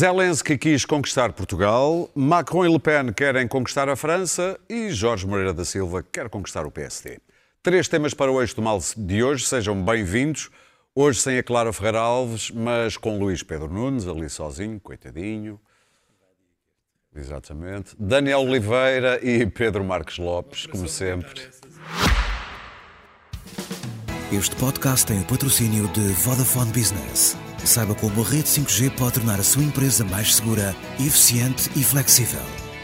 Zelensky quis conquistar Portugal, Macron e Le Pen querem conquistar a França e Jorge Moreira da Silva quer conquistar o PSD. Três temas para o eixo do mal de hoje, sejam bem-vindos. Hoje sem a Clara Ferreira Alves, mas com Luís Pedro Nunes, ali sozinho, coitadinho. Exatamente. Daniel Oliveira e Pedro Marques Lopes, como sempre. Este podcast tem o patrocínio de Vodafone Business. Saiba como a rede 5G pode tornar a sua empresa mais segura, eficiente e flexível.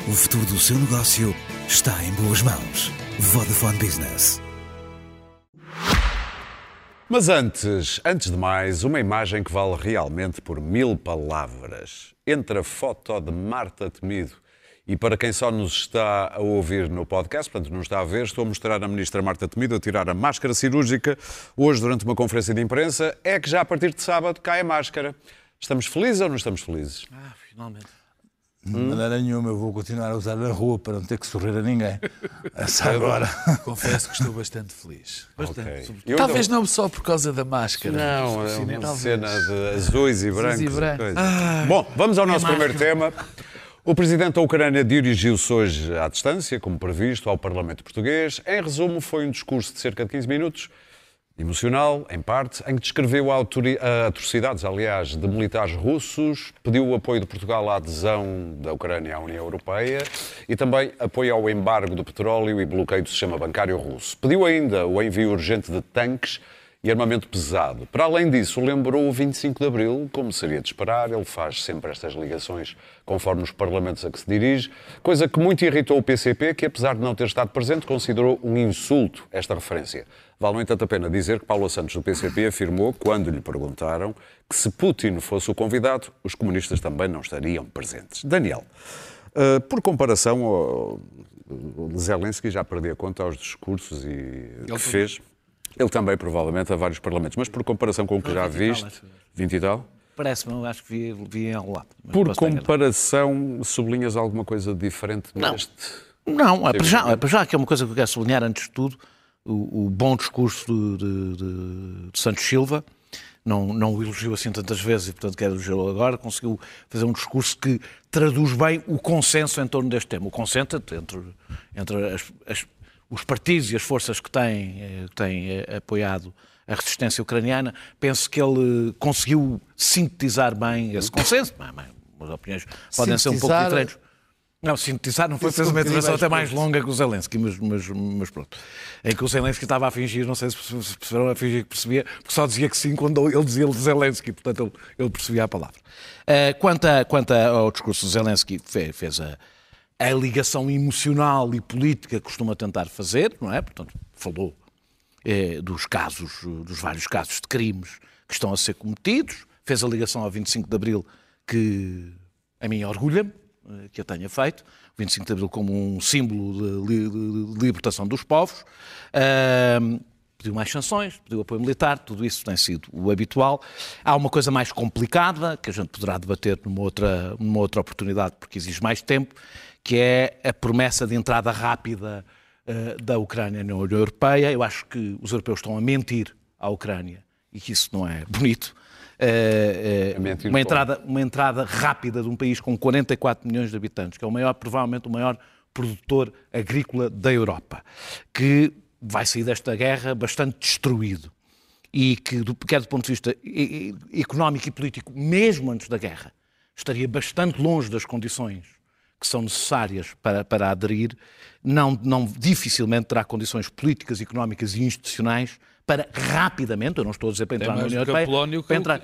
O futuro do seu negócio está em boas mãos. Vodafone Business. Mas antes, antes de mais, uma imagem que vale realmente por mil palavras. Entre a foto de Marta Temido e para quem só nos está a ouvir no podcast, portanto não está a ver, estou a mostrar a ministra Marta Temido a tirar a máscara cirúrgica hoje durante uma conferência de imprensa. É que já a partir de sábado cai a máscara. Estamos felizes ou não estamos felizes? Ah, finalmente. De maneira nenhuma, eu vou continuar a usar na rua para não ter que sorrir a ninguém. Essa agora. Confesso que estou bastante feliz. Ok. Eu Talvez não só por causa da máscara. Não, é uma cena de azuis e brancos. e brancos. Ah, Bom, vamos ao nosso é primeiro tema. O presidente da Ucrânia dirigiu-se hoje à distância, como previsto, ao Parlamento Português. Em resumo, foi um discurso de cerca de 15 minutos, emocional, em parte, em que descreveu atrocidades, aliás, de militares russos, pediu o apoio de Portugal à adesão da Ucrânia à União Europeia e também apoio ao embargo do petróleo e bloqueio do sistema bancário russo. Pediu ainda o envio urgente de tanques e armamento pesado. Para além disso, lembrou o 25 de Abril, como seria de esperar, ele faz sempre estas ligações conforme os parlamentos a que se dirige, coisa que muito irritou o PCP, que apesar de não ter estado presente, considerou um insulto esta referência. Vale, no entanto, a pena dizer que Paulo Santos do PCP afirmou, quando lhe perguntaram, que se Putin fosse o convidado, os comunistas também não estariam presentes. Daniel, eh, por comparação ao o Zelensky, já perdi a conta aos discursos e que fez, ele também provavelmente a vários parlamentos, mas por comparação com o que já 20 tal, viste, acho eu. 20 e tal, Parece-me, acho que vi, vi enrolado. mas por posso estar enganado. comparação, sublinhas alguma coisa diferente Não. neste? Não, é para, já, é para já que é uma coisa que eu quero sublinhar antes de tudo, o, o bom discurso de, de- de- de Santos Silva, não, não o elogiou assim tantas vezes e portanto quero elogiá-lo agora, conseguiu fazer um discurso que traduz bem o consenso em torno deste tema. O consenso entre, entre as- as- os partidos e as forças que têm, eh, têm eh, apoiado a resistência ucraniana, penso que ele conseguiu sintetizar bem esse consenso. As opiniões podem ser um pouco Sintetizar- diferentes. Não, sintetizar não foi, fez um uma intervenção até mais longa que o Zelensky, mas, mas, mas pronto. Em que o Zelensky estava a fingir, não sei se perce- se perceberam, a fingir que percebia, porque só dizia que sim quando ele dizia Zelensky, portanto ele, ele percebia a palavra. Eh, quanto, a- quanto ao discurso do Zelensky, fe- fez a, a ligação emocional e política costuma tentar fazer, não é? Portanto, falou eh, dos casos, dos vários casos de crimes que estão a ser cometidos, fez a ligação ao 25 de Abril, que a mim orgulha-me eh, que a tenha feito, o 25 de Abril como um símbolo de, de- libertação dos povos. Ahm, pediu mais sanções, pediu apoio militar, tudo isso tem sido o habitual. Há uma coisa mais complicada, que a gente poderá debater numa outra, numa outra oportunidade, porque exige mais tempo, que é a promessa de entrada rápida eh, da Ucrânia na União Europeia. Eu acho que os europeus estão a mentir à Ucrânia e que isso não é bonito. A mentir uma, entrada, uma entrada rápida de um país com 44 milhões de habitantes, que é o maior, provavelmente o maior produtor agrícola da Europa, que vai sair desta guerra bastante destruído. E que, do, quer do ponto de vista económico e político, mesmo antes da guerra, estaria bastante longe das condições que são necessárias para, para aderir, não, não dificilmente terá condições políticas, económicas e institucionais para rapidamente, eu não estou a dizer para entrar na União Europeia, Polónia para entrar...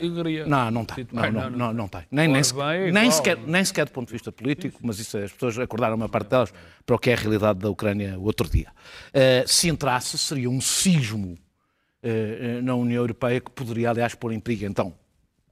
Não, não tem. Não, não, não, não, tem. Nem, nem, sequer, nem, sequer, do ponto de vista político, mas isso as pessoas acordaram uma parte delas para o que é a realidade da Ucrânia o outro dia. Eh, se entrasse, seria um sismo eh, na União Europeia que poderia, aliás, pôr em perigo, então,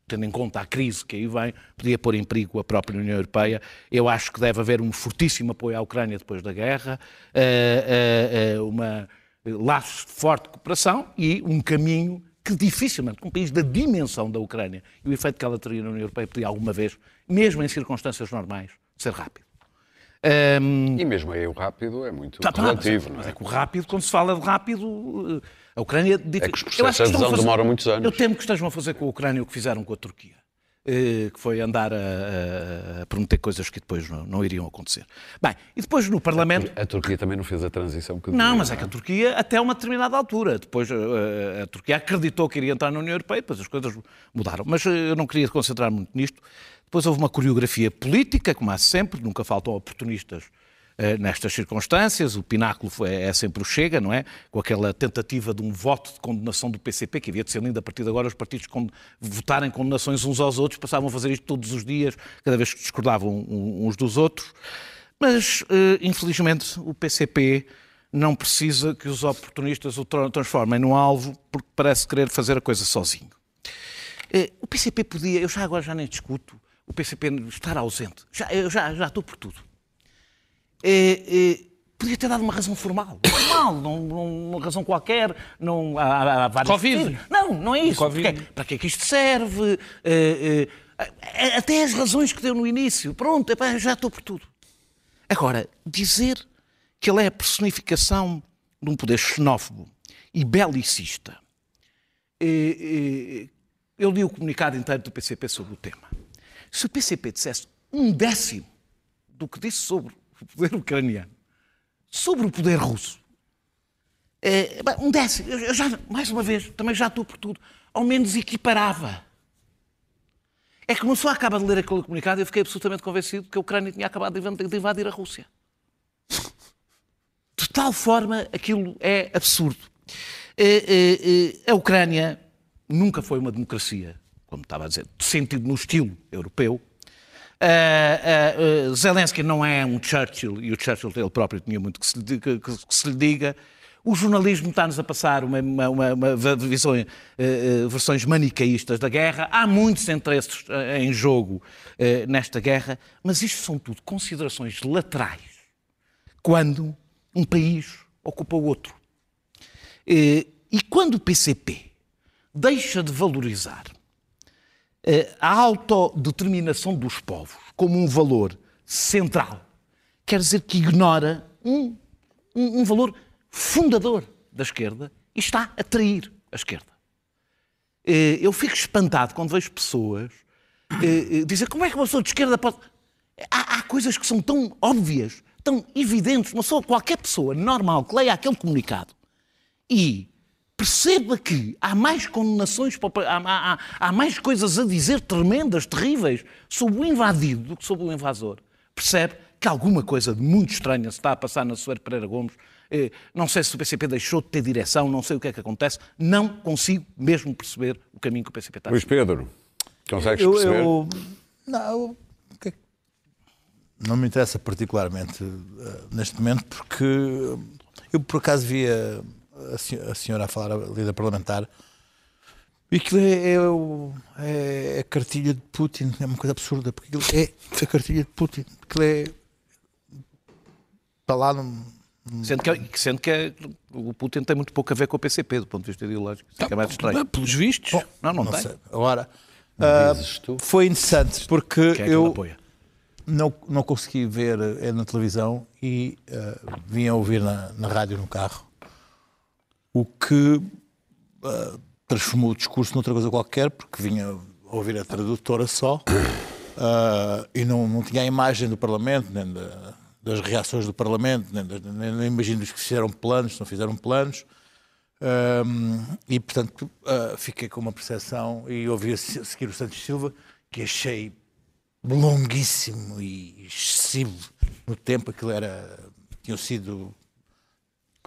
tendo em conta a crise que aí vem, podia pôr em perigo a própria União Europeia. Eu acho que deve haver um fortíssimo apoio à Ucrânia depois da guerra, eh, eh, eh, uma laços de forte cooperação e um caminho que dificilmente, um país da dimensão da Ucrânia e o efeito que ela teria na União Europeia podia alguma vez, mesmo em circunstâncias normais, ser rápido. Ahm, E mesmo aí o rápido é muito Tá, tá, mas, é, relativo, não mas é? é que o rápido, quando se fala de rápido, eh, a Ucrânia... É que os processos de adesão demoram muitos anos. Eu temo que estejam a fazer com a Ucrânia o que fizeram com a Turquia. Eh, que foi andar a, a- a prometer coisas que depois não, não iriam acontecer. Bem, e depois no Parlamento. A Turquia também não fez a transição que Não, mas é que a Turquia, até uma determinada altura, depois eh, a Turquia acreditou que iria entrar na União Europeia, depois as coisas mudaram. Mas eh, eu não queria concentrar muito nisto. Depois houve uma coreografia política, como há sempre, nunca faltam oportunistas eh, nestas circunstâncias. O pináculo foi- é sempre o Chega, não é? Com aquela tentativa de um voto de condenação do PCP, que havia de ser lindo a partir de agora os partidos votarem condenações uns aos outros, passavam a fazer isto todos os dias, cada vez que discordavam uns dos outros. Mas, eh, infelizmente, o PCP não precisa que os oportunistas o tra- transformem num alvo porque parece querer fazer a coisa sozinho. Eh, O PCP podia, eu já agora já nem discuto, o PCP estar ausente. Já, eu já, já estou por tudo. Eh, eh, podia ter dado uma razão formal. Formal, não, não- uma razão qualquer. Não, há, há- vários Covid. motivos. Não, não é isso. Porque- para que é que isto serve? Eh, eh, até as razões que deu no início. Pronto, epá, já estou por tudo. Agora, dizer que ele é a personificação de um poder xenófobo e belicista. Eu li o comunicado inteiro do PCP sobre o tema. Se o PCP dissesse um décimo do que disse sobre o poder ucraniano, sobre o poder russo, bem, um décimo, eu já, mais uma vez, também já estou por tudo, ao menos equiparava. É que uma pessoa acaba de ler aquele comunicado e eu fiquei absolutamente convencido que a Ucrânia tinha acabado de invadir- a Rússia. De tal forma, aquilo é absurdo. Eh, eh, eh, A Ucrânia nunca foi uma democracia, como estava a dizer, de sentido no estilo europeu. Eh, eh, Zelensky não é um Churchill, e o Churchill ele próprio tinha muito que se lhe diga. que se lhe diga. O jornalismo está-nos a passar uma, uma, uma- visão, eh, versões manicaístas da guerra. Há muitos interesses em jogo nesta guerra, mas isto são tudo considerações laterais quando um país ocupa o outro. E quando o PCP deixa de valorizar a autodeterminação dos povos como um valor central, quer dizer que ignora um, um- um valor fundador da esquerda e está a trair a esquerda. Eh, Eu fico espantado quando vejo pessoas eh, eh, dizer como é que uma pessoa de esquerda pode. Há, há coisas que são tão óbvias, tão evidentes. Uma pessoa, qualquer pessoa normal que leia aquele comunicado e perceba que há mais condenações, há, há- há- há mais coisas a dizer tremendas, terríveis, sobre o invadido do que sobre o invasor, percebe que alguma coisa de muito estranha se está a passar na Soeiro Pereira Gomes. Eh, Não sei se o PCP deixou de ter direção, não sei o que é que acontece, não consigo mesmo perceber o caminho que o PCP está a Luís Pedro, consegues Eu, perceber? eu- não, é não me interessa particularmente eh, neste momento, porque eu por acaso via a, se- a senhora a falar, a líder parlamentar, e aquilo é, é, o- é a cartilha de Putin, é uma coisa absurda, porque aquilo é a cartilha de Putin, aquilo é. Está lá no. Sendo que, sendo que é- o Putin tem muito pouco a ver com o PCP, do ponto de vista ideológico. Isso é é mais estranho. Pelos vistos. Não, não, Não tem. sei. Agora, ah, tu? foi interessante, porque é que ele eu. apoia? não, não consegui ver eh, na televisão e eh, vim a ouvir na, na rádio no carro, o que eh, transformou o discurso noutra coisa qualquer, porque vinha ouvir a tradutora só eh, e não, não tinha a imagem do Parlamento, nem da- das reações do Parlamento, nem, nem, nem imagino os que fizeram planos, se não fizeram planos. Um, e portanto uh, fiquei com uma percepção e ouvi a se- seguir o Santos Silva que achei longuíssimo e excessivo no tempo, aquilo era tinham sido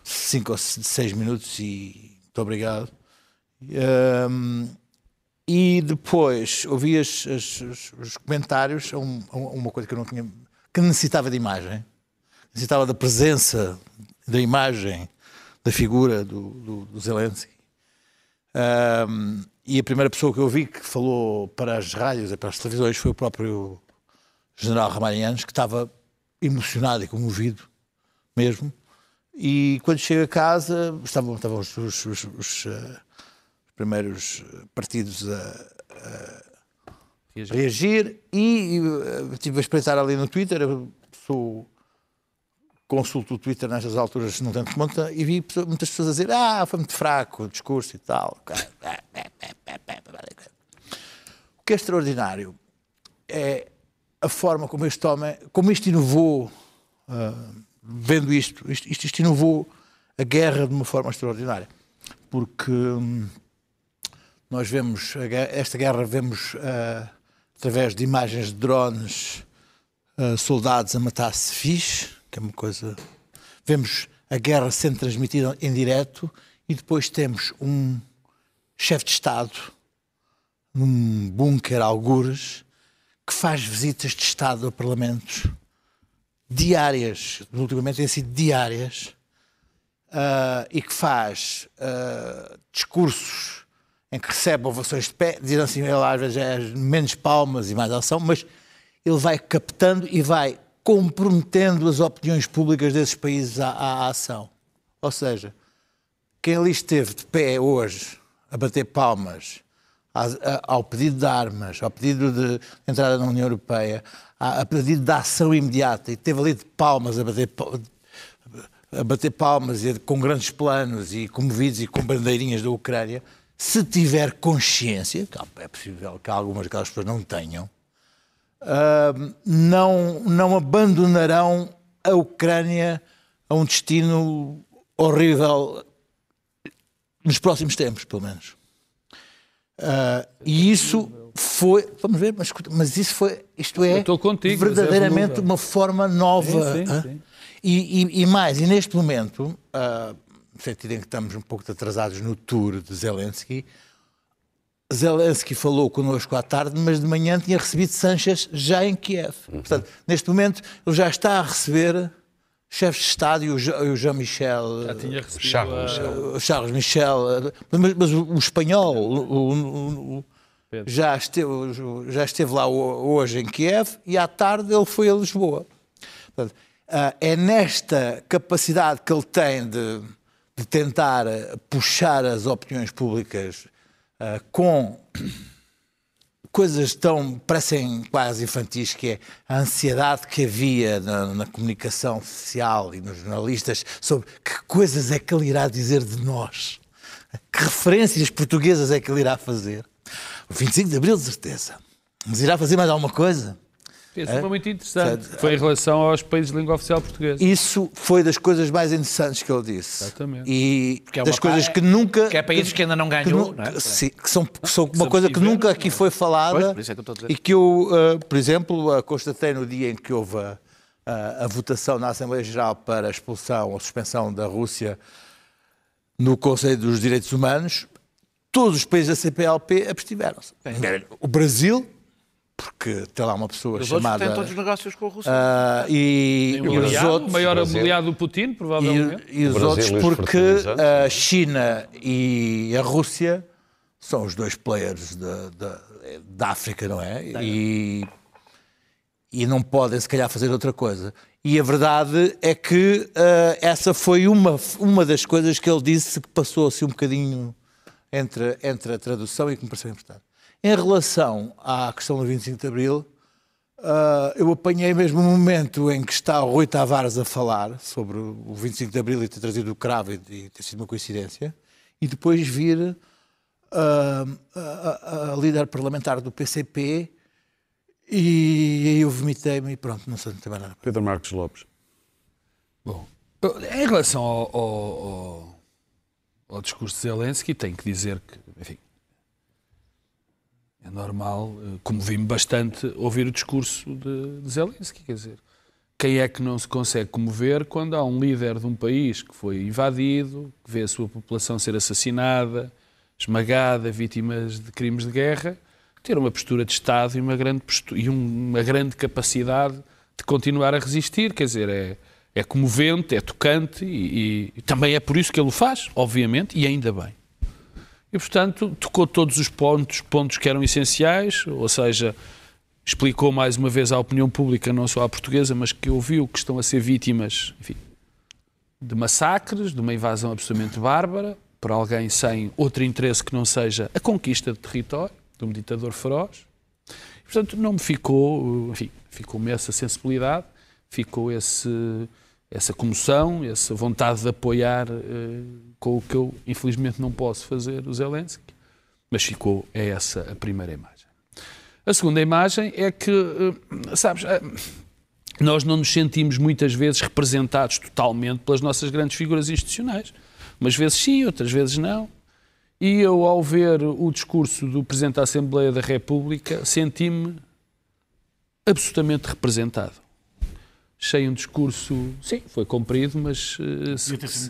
cinco ou se- seis minutos e muito obrigado. Um, e depois ouvi as- as- os, os comentários a, um- uma coisa que eu não tinha, que necessitava de imagem, necessitava da presença da imagem da figura do, do, do Zelensky. Um, e a primeira pessoa que eu vi que falou para as rádios e para as televisões foi o próprio general Ramalhianos, que estava emocionado e comovido mesmo. E quando chega a casa, estavam, estavam os, os- os- os, eh, os primeiros partidos a, a reagir. e eh, estive a espreitar ali no Twitter, eu sou consulto o Twitter nestas alturas, não tenho conta, e vi pessoas- muitas pessoas a dizer ah, foi muito fraco o discurso e tal. O que é extraordinário é a forma como este homem, como isto inovou, uh, vendo isto, isto, isto, isto inovou a guerra de uma forma extraordinária. Porque hum, nós vemos, esta guerra vemos uh, através de imagens de drones uh, soldados a matar civis, que é uma coisa. Vemos a guerra sendo transmitida em direto e depois temos um chefe de Estado num bunker algures que faz visitas de Estado a parlamentos diárias, ultimamente têm sido diárias, uh, e que faz uh, discursos em que recebe ovações de pé, dizendo assim, ele às vezes é menos palmas e mais ação, mas ele vai captando e vai comprometendo as opiniões públicas desses países à, à ação. Ou seja, quem ali esteve de pé hoje a bater palmas ao pedido de armas, ao pedido de entrada na União Europeia, a pedido de ação imediata e teve ali de palmas a bater, a bater palmas e com grandes planos e comovidos e com bandeirinhas da Ucrânia, se tiver consciência, é possível que algumas daquelas pessoas não tenham, uh, não, não abandonarão a Ucrânia a um destino horrível nos próximos tempos, pelo menos. Uh, e isso foi, vamos ver, mas, mas isso foi, isto é contigo, é verdadeiramente é uma forma nova. Sim, sim, sim. E, e, e, mais, e neste momento, uh, no sentido em que estamos um pouco atrasados no tour de Zelensky, Zelensky falou connosco à tarde, mas de manhã tinha recebido Sanchez já em Kiev. Uhum. Portanto, neste momento, ele já está a receber chefes de Estado e o Jean-Michel. Já tinha recebido Charles Michel. Charles Michel. Mas, mas o, o, espanhol o, o, já, esteve, já esteve lá hoje em Kiev e à tarde ele foi a Lisboa. Portanto, ah, é nesta capacidade que ele tem de, de tentar puxar as opiniões públicas uh, com coisas tão, parecem quase infantis, que é a ansiedade que havia na, na, comunicação social e nos jornalistas sobre que coisas é que ele irá dizer de nós, que referências portuguesas é que ele irá fazer. O 25 de Abril, de certeza. Mas irá fazer mais alguma coisa? Isso é? foi muito interessante. Foi em relação aos países de língua oficial portuguesa. Isso foi das coisas mais interessantes que ele disse. Exatamente. E é das coisas que nunca. Que é países que, que ainda não ganhou, que, não é? Sim, que são, que são uma coisa que nunca aqui foi falada. Pois, é que e que eu, uh, por exemplo, uh, constatei no dia em que houve a, a, a votação na Assembleia Geral para a expulsão ou suspensão da Rússia no Conselho dos Direitos Humanos, todos os países da CPLP abstiveram-se. O Brasil porque tem lá uma pessoa os chamada. Têm todos os negócios com a Rússia. Uh, e, e os outros. O maior aliado do Putin, provavelmente. E, e os outros, porque a China e a Rússia são os dois players da África, não é? E, e não podem, se calhar, fazer outra coisa. E a verdade é que uh, essa foi uma, uma das coisas que ele disse que passou assim um bocadinho entre, entre a tradução e que me pareceu importante. Em relação à questão do 25 de Abril, uh, eu apanhei mesmo um momento em que está o Rui Tavares a falar sobre o 25 de Abril e ter trazido o cravo e, e ter sido uma coincidência, e depois vir uh, a, a, líder parlamentar do PCP e aí eu vomitei-me e pronto, não sei também nada. Pedro Marcos Lopes. Bom, em relação ao, ao, ao discurso de Zelensky, tenho que dizer que, enfim, é normal, eh, comovi-me bastante ouvir o discurso de, de Zelensky, quer dizer, quem é que não se consegue comover quando há um líder de um país que foi invadido, que vê a sua população ser assassinada, esmagada, vítimas de crimes de guerra, ter uma postura de Estado e uma grande, postura, e uma grande capacidade de continuar a resistir, quer dizer, é, é comovente, é tocante e, e também é por isso que ele o faz, obviamente, e ainda bem. E, portanto, tocou todos os pontos, pontos que eram essenciais, ou seja, explicou mais uma vez à opinião pública, não só à portuguesa, mas que ouviu que estão a ser vítimas enfim, de massacres, de uma invasão absolutamente bárbara, por alguém sem outro interesse que não seja a conquista de território, de um ditador feroz. E, portanto, não me ficou, enfim, ficou-me essa sensibilidade, ficou esse, essa comoção, essa vontade de apoiar. Eh, com o que eu, infelizmente, não posso fazer, o Zelensky. Mas ficou, é essa a primeira imagem. A segunda imagem é que, eh, sabes, eh, nós não nos sentimos muitas vezes representados totalmente pelas nossas grandes figuras institucionais. Umas vezes sim, outras vezes não. E eu, ao ver o discurso do Presidente da Assembleia da República, senti-me absolutamente representado. Achei um discurso, sim, foi comprido, mas uh, se, se,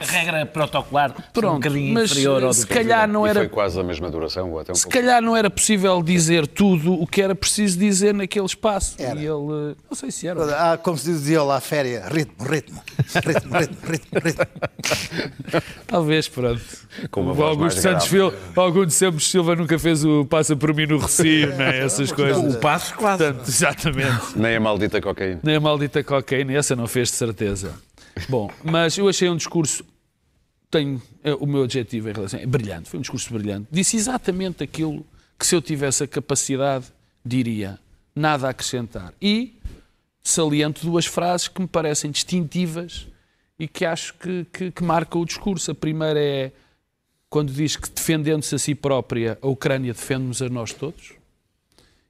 regra protocolar pronto, um bocadinho mas inferior ao se do calhar não E era foi quase a mesma duração, ou até um se pouco. calhar não era possível dizer tudo o que era preciso dizer naquele espaço. Era. E ele, não sei se era. Ah, como se dizia lá, féria, ritmo, ritmo, ritmo, ritmo, ritmo, ritmo. Talvez, pronto. Com uma o Augusto Santos Silva, o Augusto Santos Silva nunca fez o passa por mim no Recio, né? essas coisas. O passo quase. Portanto, exatamente. Nem a maldita cocaína. Nem a maldita cocaína, essa não fez de certeza. Bom, mas eu achei um discurso. Tenho é, o meu adjetivo em relação. É brilhante, foi um discurso brilhante. Disse exatamente aquilo que, se eu tivesse a capacidade, diria. Nada a acrescentar. E saliento duas frases que me parecem distintivas e que acho que, que, que marcam o discurso. A primeira é quando diz que, defendendo-se a si própria, a Ucrânia defende-nos a nós todos.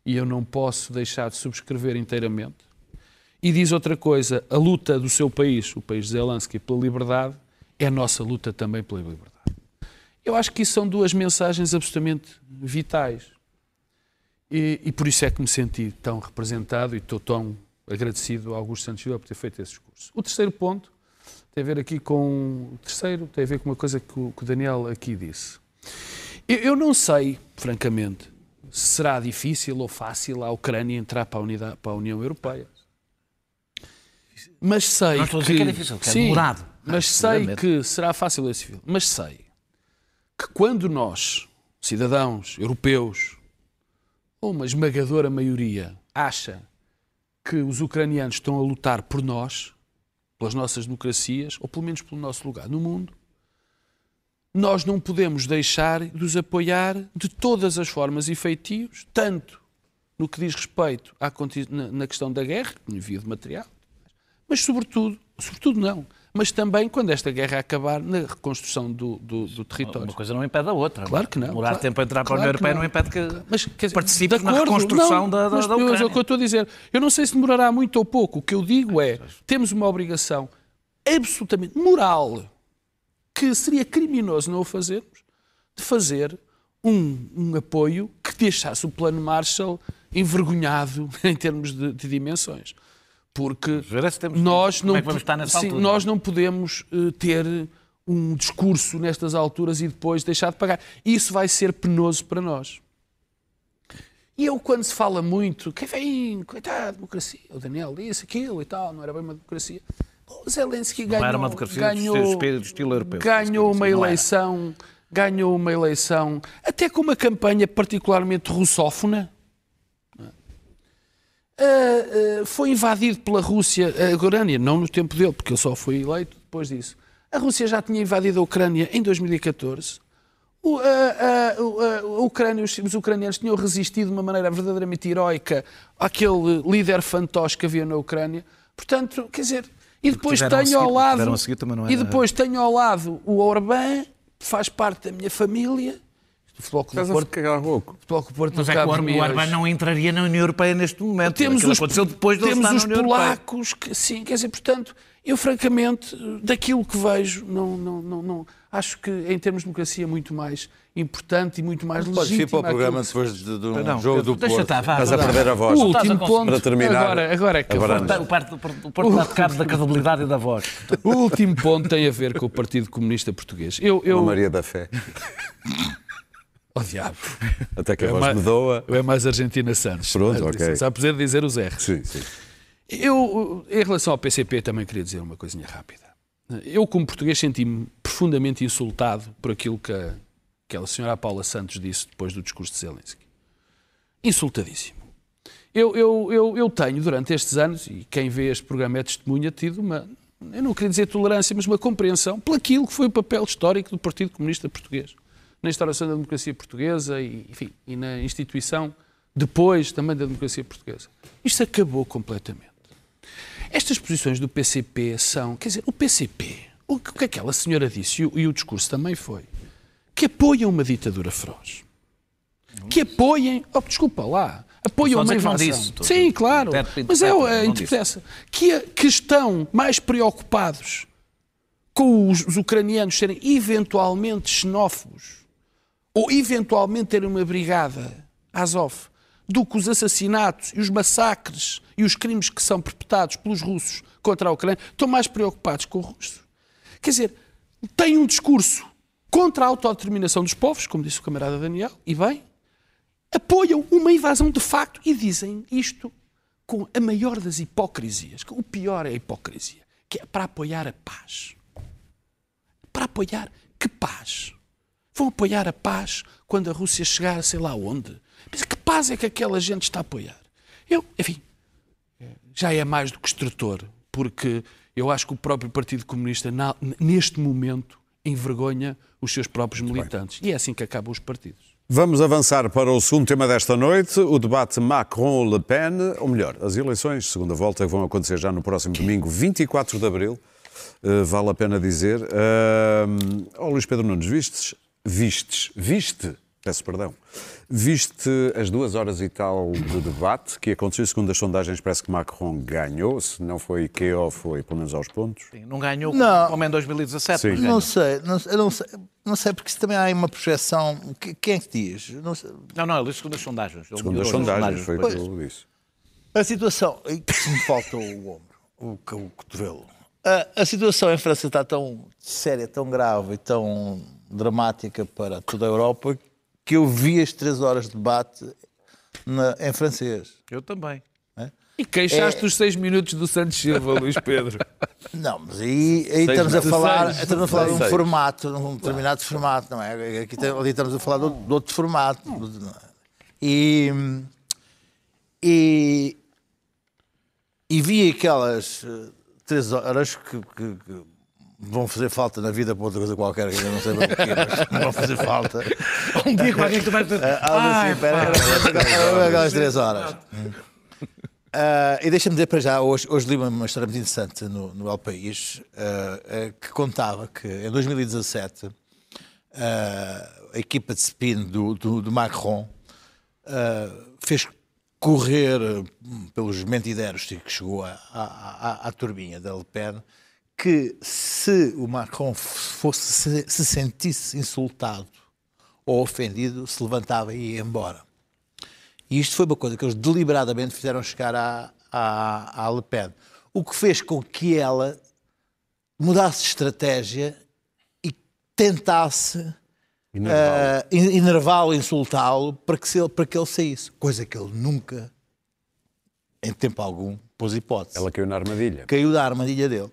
E eu não posso deixar de subscrever inteiramente. E diz outra coisa: a luta do seu país, o país de Zelensky, pela liberdade, é a nossa luta também pela liberdade. Eu acho que isso são duas mensagens absolutamente vitais. E, e por isso é que me senti tão representado e estou tão agradecido ao Augusto Santos Silva por ter feito esse discurso. O terceiro ponto tem a ver aqui com. O terceiro tem a ver com uma coisa que o, que o Daniel aqui disse. Eu, eu não sei, francamente, se será difícil ou fácil a Ucrânia entrar para a, unidade, para a União Europeia. Mas sei Não estou a que, dizer que é difícil, que é Sim, demorado. Mas Ah, sei que será fácil esse filme. Mas sei que quando nós, cidadãos europeus, ou uma esmagadora maioria, acha que os ucranianos estão a lutar por nós, pelas nossas democracias, ou pelo menos pelo nosso lugar no mundo, nós não podemos deixar de os apoiar de todas as formas e feitios, tanto no que diz respeito à, na questão da guerra, no envio de material, mas sobretudo, sobretudo não, mas também quando esta guerra acabar na reconstrução do, do, do território. Uma coisa não impede a outra. Claro que não. Demorar claro- tempo a entrar para a União Europeia não. impede que Mas, dizer, participe de na acordo, reconstrução não, da, da, mas, da mas Ucrânia. é o que eu estou a dizer. Eu não sei se demorará muito ou pouco. O que eu digo é, temos uma obrigação absolutamente moral, que seria criminoso não o fazermos, de fazer um, um apoio que deixasse o plano Marshall envergonhado em termos de, de dimensões. Porque nós não, é sim, nós não podemos eh, ter um discurso nestas alturas e depois deixar de pagar. Isso vai ser penoso para nós. E eu, quando se fala muito, quem vem, coitado, democracia, o Daniel disse aquilo e tal, não era bem uma democracia. O Zelensky ganhou, era uma democracia ganhou, estilo- do estilo europeu. ganhou uma Não eleição, ganhou uma eleição, até com uma campanha particularmente russófona. Ah, ah, foi invadido pela Rússia, a Ucrânia, não no tempo dele, porque ele só foi eleito depois disso. A Rússia já tinha invadido a Ucrânia em 2014. O, a, a- o- a- a Ucrânia, os, os ucranianos tinham resistido de uma maneira verdadeiramente heroica àquele líder fantoche que havia na Ucrânia. Portanto, quer dizer, e depois tenho ao seguir- lado. tiveram a seguir não E depois tenho ao lado o Orbán, que faz parte da minha família. O Futebol Clube do Estás a Porto, cagar rouco. Futebol Clube Porto Mas não é que o o Orbán não entraria na União Europeia neste momento. Temos Aquilo os, aconteceu depois de temos os polacos, que, sim, quer dizer, portanto, eu francamente, daquilo que vejo, não, não, não, não- acho que em termos de democracia é muito mais importante e muito mais Podes ir legítimo. para o programa depois de, de um Não, jogo do Porto. estar, vá, Estás a perder a voz. O último ponto, Para terminar, agora, agora é que eu vou- O Porto, o o de cabo da credibilidade e da voz. O último ponto tem a ver com o Partido Comunista Português. Eu, eu... Uma Maria da Fé. Oh, diabo. Até que a É voz mais- me doa. É mais Argentina Santos. Pronto, Mais ok. Sabe poder dizer os R's. Sim, sim. Eu, em relação ao PCP, também queria dizer uma coisinha rápida. Eu, como português, senti-me profundamente insultado por aquilo que a, aquela senhora Paula Santos disse depois do discurso de Zelensky. Insultadíssimo. Eu, eu, eu, eu tenho, durante estes anos, e quem vê este programa é testemunha, tido uma, eu não queria dizer tolerância, mas uma compreensão por aquilo que foi o papel histórico do Partido Comunista Português na instauração da democracia portuguesa e, enfim, e na instituição depois também da democracia portuguesa. Isto acabou completamente. Estas posições do PCP são, quer dizer, o PCP, o que aquela senhora disse e o, e o discurso também foi, que apoia uma ditadura feroz. que apoiem, oh, desculpa lá, apoiam a uma invasão. disse, a Sim, claro, mas é, interpreta, é não interpreta que, que estão mais preocupados com os, os ucranianos serem eventualmente xenófobos ou eventualmente terem uma brigada Azov do que os assassinatos e os massacres e os crimes que são perpetrados pelos russos contra a Ucrânia, estão mais preocupados com o russo. Quer dizer, têm um discurso contra a autodeterminação dos povos, como disse o camarada Daniel, e bem, apoiam uma invasão de facto e dizem isto com a maior das hipocrisias. que O pior é a hipocrisia, que é para apoiar a paz. Para apoiar que paz? Vão apoiar a paz quando a Rússia chegar sei lá onde? Mas que paz é que aquela gente está a apoiar? Eu, enfim, já é mais do que instrutor, porque eu acho que o próprio Partido Comunista, na- neste momento, envergonha os seus próprios militantes. E é assim que acabam os partidos. Vamos avançar para o segundo tema desta noite, o debate Macron-Le Pen, ou melhor, as eleições, segunda volta, que vão acontecer já no próximo domingo, 24 de abril. Uh, vale a pena dizer. Uh, oh, Luís Pedro Nunes, vistes, vistes, viste, peço perdão, viste as duas horas e tal de debate que aconteceu, segundo as sondagens, parece que Macron ganhou, se não foi KO, foi pelo menos aos pontos. Sim, Não ganhou Não. como em 2017. Sim. Não sei, não, eu não sei, não sei, porque isso também há aí uma projeção. Que- Quem é que diz? Não sei. Não, não, ele disse segundo as sondagens. Ele Segundo as sondagens, foi o que eu disse. A situação. e que me falta o ombro, o, o cotovelo. A, a situação em França está tão séria, tão grave e tão dramática para toda a Europa que eu vi as três horas de debate na- em francês. Eu também. E queixaste os seis minutos do Santos Silva, Luís Pedro. Não, mas aí, aí estamos, a falar, seis, estamos a falar de um seis. formato, de um determinado formato, não é? Aqui ali estamos a falar de outro, de outro formato. E, e, e vi aquelas eh, três horas que, que- que vão fazer falta na vida para outra coisa qualquer, que eu não sei bem o quê, mas vão fazer falta. Um dia qualquer que tu vais. Ah, assim, espera, aquelas três horas. Ah, e deixa-me dizer para já, hoje, hoje li uma, história muito interessante no, no El País ah, ah, que contava que em 2017 ah, a equipa de spin do, do, do Macron fez correr hum, pelos mentideros que chegou à, à, à, à turbinha da Le Pen que se o Macron fosse, se, se sentisse insultado ou ofendido, se levantava e ia embora. E isto foi uma coisa que eles deliberadamente fizeram chegar à, à, à Le Pen. O que fez com que ela mudasse de estratégia e tentasse Enervá-lo. en- enervá-lo, insultá-lo, para que, ele, para que ele saísse. Coisa que ele nunca, em tempo algum, pôs hipótese Ela caiu na armadilha. caiu da armadilha dele.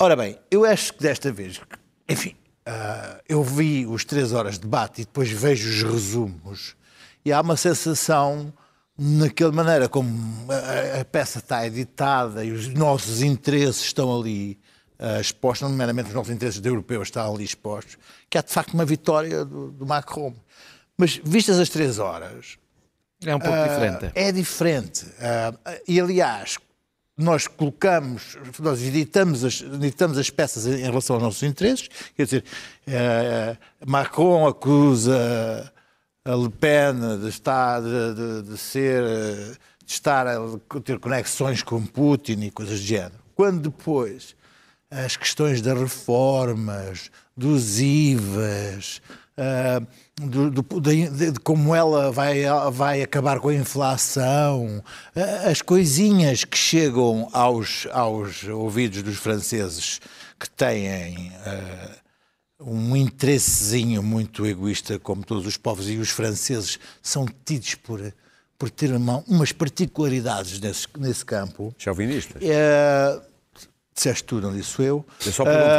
Ora bem, eu acho que desta vez, enfim, ah, eu vi os três horas de debate e depois vejo os resumos e há uma sensação, naquela maneira como a, a peça está editada e os nossos interesses estão ali ah, expostos, nomeadamente os nossos interesses de europeus estão ali expostos, que há de facto uma vitória do, do Macron. Mas vistas as três horas, É um pouco ah, diferente. É diferente. Ah, e aliás, nós colocamos, nós editamos as, editamos as peças em relação aos nossos interesses. Quer dizer, ah, Macron acusa a Le Pen de estar, de, de- ser, de estar a ter conexões com Putin e coisas do género. Quando depois as questões das reformas, dos IVAs, ah, do- do- de, de- como ela vai, vai acabar com a inflação, ah, as coisinhas que chegam aos, aos ouvidos dos franceses que têm ah, um interessezinho muito egoísta, como todos os povos, e os franceses são tidos por, por ter uma- umas particularidades nesse, nesse campo. Chauvinistas. É, disseste tu, não disse eu. Eu só perguntei.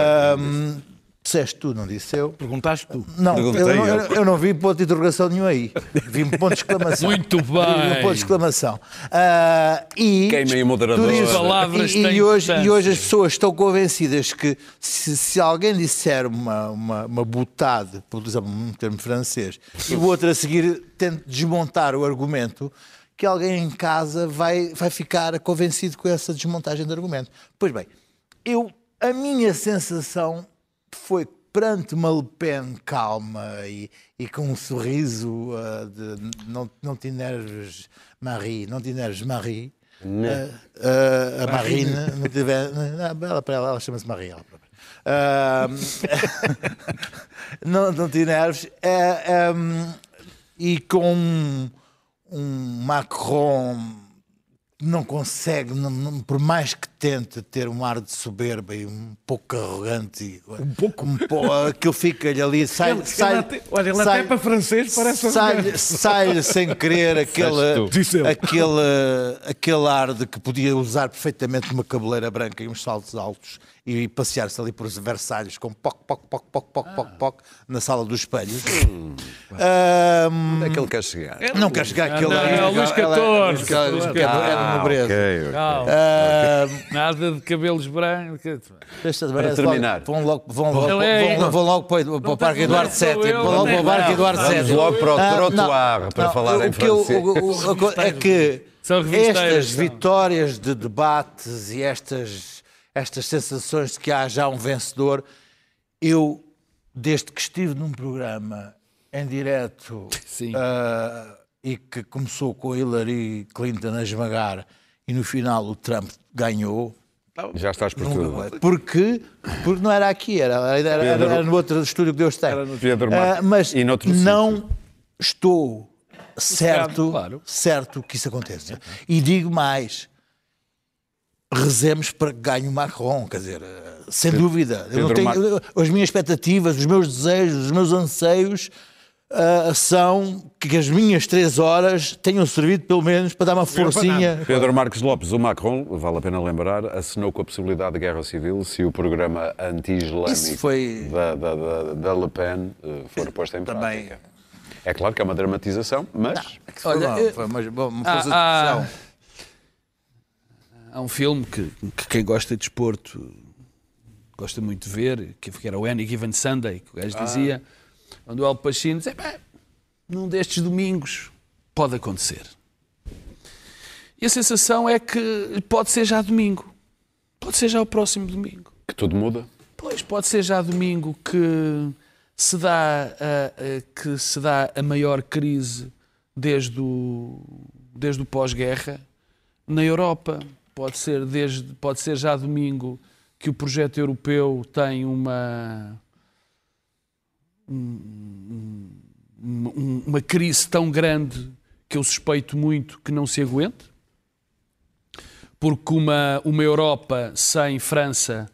Ahm, disseste tu, não disse eu. Perguntaste tu. Não, eu, não- eu. eu, eu não vi ponto de interrogação nenhum aí. Vi um ponto de exclamação. Muito Vi um bem. ponto de exclamação. Ah, e, Queimem o moderador. dizes- Palavras e, têm e hoje, e hoje as pessoas estão convencidas que se, se alguém disser uma, uma, uma butade, por exemplo, um termo francês, e o outro a seguir tente desmontar o argumento, que alguém em casa vai, vai ficar convencido com essa desmontagem de argumento. Pois bem, eu, a minha sensação foi perante uma Le Pen calma e, e com um sorriso uh, de não, não te enerves Marie, não te enerves Marie, uh, uh, a Marine, não tiver, não, ela, para ela, ela chama-se Marie. Ela própria. Uh, não, não te enerves. Um, e com um, um Macron não consegue, não, não, por mais que tente ter um ar de soberba e um pouco arrogante, e, um pouco, um pouco aquilo fica-lhe ali, sai, Ele- sai, ele até- olha, ele sai- até para francês parece sai, sai sem querer aquele, aquele, aquele ar de que podia usar perfeitamente uma cabeleira branca e uns saltos altos e passear-se ali por Versalhes com poc, poc, poc, poc, poc, poc, poc na sala dos espelhos. Ahm, Onde é que ele quer chegar? não quer chegar aquele. não, é o Luís XIV. XIV, é de nobreza. Nada de cabelos brancos. Deixa de Para terminar. Vão logo, vão logo, Ele é- vão, vão logo para, o- para o Parque Eduardo VII. Vão logo para o Parque Eduardo Vamos VII. logo para o Ah, trottoir não, para falar em que francês. o- É que estas vitórias de debates e estas, estas sensações de que há já um vencedor, eu, desde que estive num programa em direto ah, e que começou com Hillary Clinton a esmagar e no final o Trump ganhou, Já estás por tudo. porque, porque não era aqui, era, era, era, era no outro estúdio que Deus tem. Pedro Marques. Ah, mas não estou certo, claro. certo que isso aconteça. E digo mais, rezemos para que ganhe o Macron, quer dizer, ah, sem dúvida. Eu não Pedro tenho- as minhas expectativas, os meus desejos, os meus anseios ah, são que as minhas três horas tenham servido pelo menos para dar uma forcinha. Pedro Marques Lopes, o Macron, vale a pena lembrar, assinou com a possibilidade de guerra civil se o programa anti-islâmico foi- da, da, da, da Le Pen eh, for posto em Também. prática. É claro que é uma dramatização, mas Foi Olha, uma- eu- foi uma, uma Ah, força de ah, pressão. Há um filme que, que quem gosta de desporto gosta muito de ver, que era o Any Given Sunday, que o gajo dizia, onde o Al Pacino dizia, "Bem, num destes domingos pode acontecer. E a sensação é que pode ser já domingo. Pode ser já o próximo domingo. que tudo muda. Pois, pode ser já domingo que se dá a, a- que se dá a maior crise desde o, desde o pós-guerra na Europa. Pode ser, desde, pode ser já domingo que o projeto europeu tem uma, um- um- uma crise tão grande que eu suspeito muito que não se aguente. Porque uma, uma Europa sem França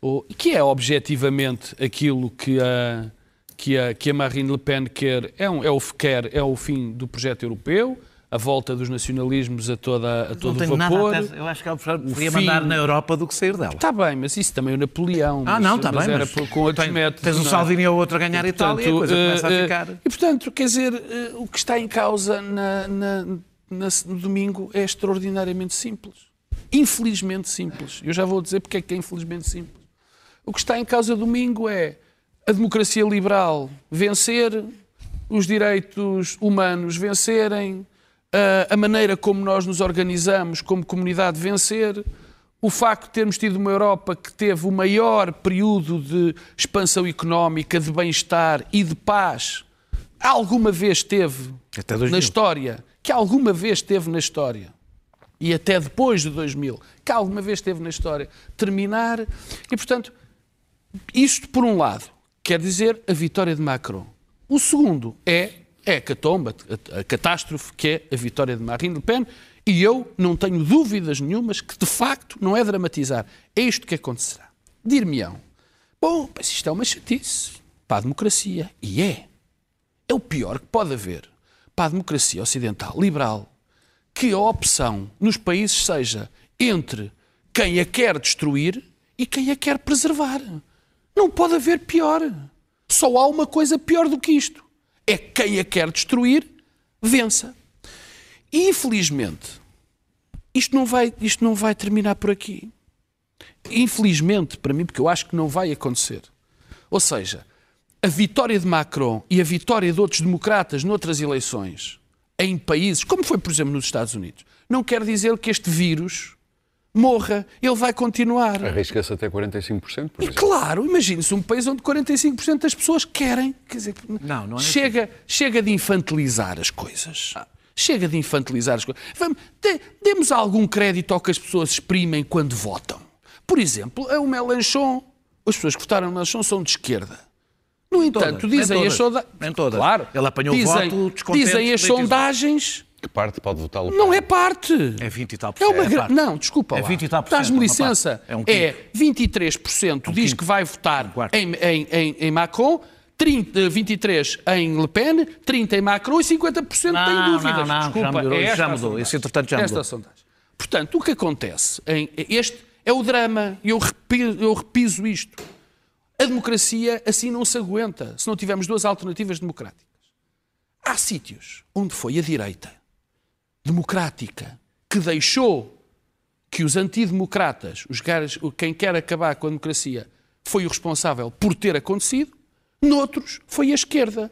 ou- que é objetivamente aquilo que a, que a, que a Marine Le Pen quer, é, um, é, o, quer, é o fim do projeto europeu, a volta dos nacionalismos a, toda, a Não todo tenho vapor. nada a Eu acho que ela preferia fim- mandar na Europa do que sair dela. Está bem, mas isso também o Napoleão. Ah, mas- não, está mas bem. era mas por- com outros tem- métodos. Tens um não é? Salvini ou outro a ganhar a Itália e a coisa eh, começa a eh, ficar. E portanto, quer dizer, eh, o que está em causa na- na- na- no domingo é extraordinariamente simples. Infelizmente simples. Eu já vou dizer porque é que é infelizmente simples. O que está em causa domingo é a democracia liberal vencer, os direitos humanos vencerem, a- a maneira como nós nos organizamos como comunidade vencer, o facto de termos tido uma Europa que teve o maior período de expansão económica, de bem-estar e de paz, alguma vez teve Até 2000. na história, que alguma vez teve na história, e até depois de 2000, que alguma vez teve na história, terminar. E, portanto, isto por um lado quer dizer a vitória de Macron. O segundo é, é a catomba, a, catástrofe, que é a vitória de Marine Le Pen. E eu não tenho dúvidas nenhumas que, de facto, não é dramatizar. É isto que acontecerá. Dir-me-ão, bom, mas isto é uma chatice para a democracia. E é. É o pior que pode haver para a democracia ocidental liberal que a opção nos países seja entre quem a quer destruir e quem a quer preservar. Não pode haver pior. Só há uma coisa pior do que isto. É que quem a quer destruir, vença. E, infelizmente, isto não vai, isto não vai terminar por aqui. Infelizmente, para mim, porque eu acho que não vai acontecer. Ou seja, a vitória de Macron e a vitória de outros democratas noutras eleições em países, como foi, por exemplo, nos Estados Unidos, não quer dizer que este vírus morra, ele vai continuar. Arrisca-se até 45%, por E exemplo. claro, imagine-se um país onde 45% das pessoas querem. Quer dizer, Não, não é chega, chega de infantilizar as coisas. Chega de infantilizar as coisas. Vamos, dê- demos algum crédito ao que as pessoas exprimem quando votam. Por exemplo, a o Melanchon, as pessoas que votaram no Melanchon são de esquerda. No entanto, todas, dizem as sondagens. nem todas. Claro, Ele apanhou o dizem, voto descontente, Dizem as sondagens. Que parte pode votá-lo? Não é parte. É 20 e tal por É uma cento, gra-. Não, desculpa É lá. 20 e tal por cento, Dás-me é licença. É um É, quinto. 23% diz quinto. que vai votar quarto. em, em, em, em Macron, 30, 23 em Le Pen, 30 em Macron e 50% Não, tem dúvidas. não, não, Desculpa, já melhorou, é já mudou. sondagem. Isso, entretanto, já esta mudou. sondagem. Portanto, o que acontece, em, este é o drama, e eu repiso, eu repiso isto. A democracia assim não se aguenta se não tivermos duas alternativas democráticas. Há sítios onde foi a direita democrática que deixou que os antidemocratas, os gares, o- quem quer acabar com a democracia, foi o responsável por ter acontecido, noutros foi a esquerda.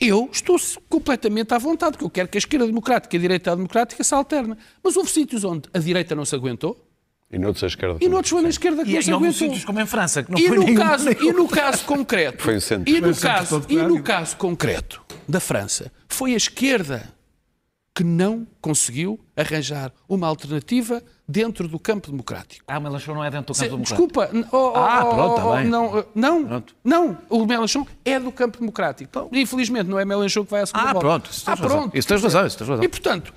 Eu estou completamente à vontade, porque eu quero que a esquerda democrática e a direita democrática se alterne. Mas houve sítios onde a direita não se aguentou E noutros a esquerda e noutros foi na esquerda que E não se em alguns aguentou. sítios, como em França, que não E foi no, nenhum, caso, nenhum. e no caso concreto, Foi o centro. e Foi o no centro caso, e no caso concreto da França, foi a esquerda que não conseguiu arranjar uma alternativa dentro do campo democrático. Ah, mas Melanchon não é dentro do Se- campo democrático. desculpa, oh, oh, Ah, oh, pronto, oh, tá bem. Não, não, Pronto. não, o Melanchon é do campo democrático. Infelizmente não é Melanchon que vai à segunda Ah, volta. pronto, ah, razão. pronto. Isso tens razão, isso tens razão. E portanto,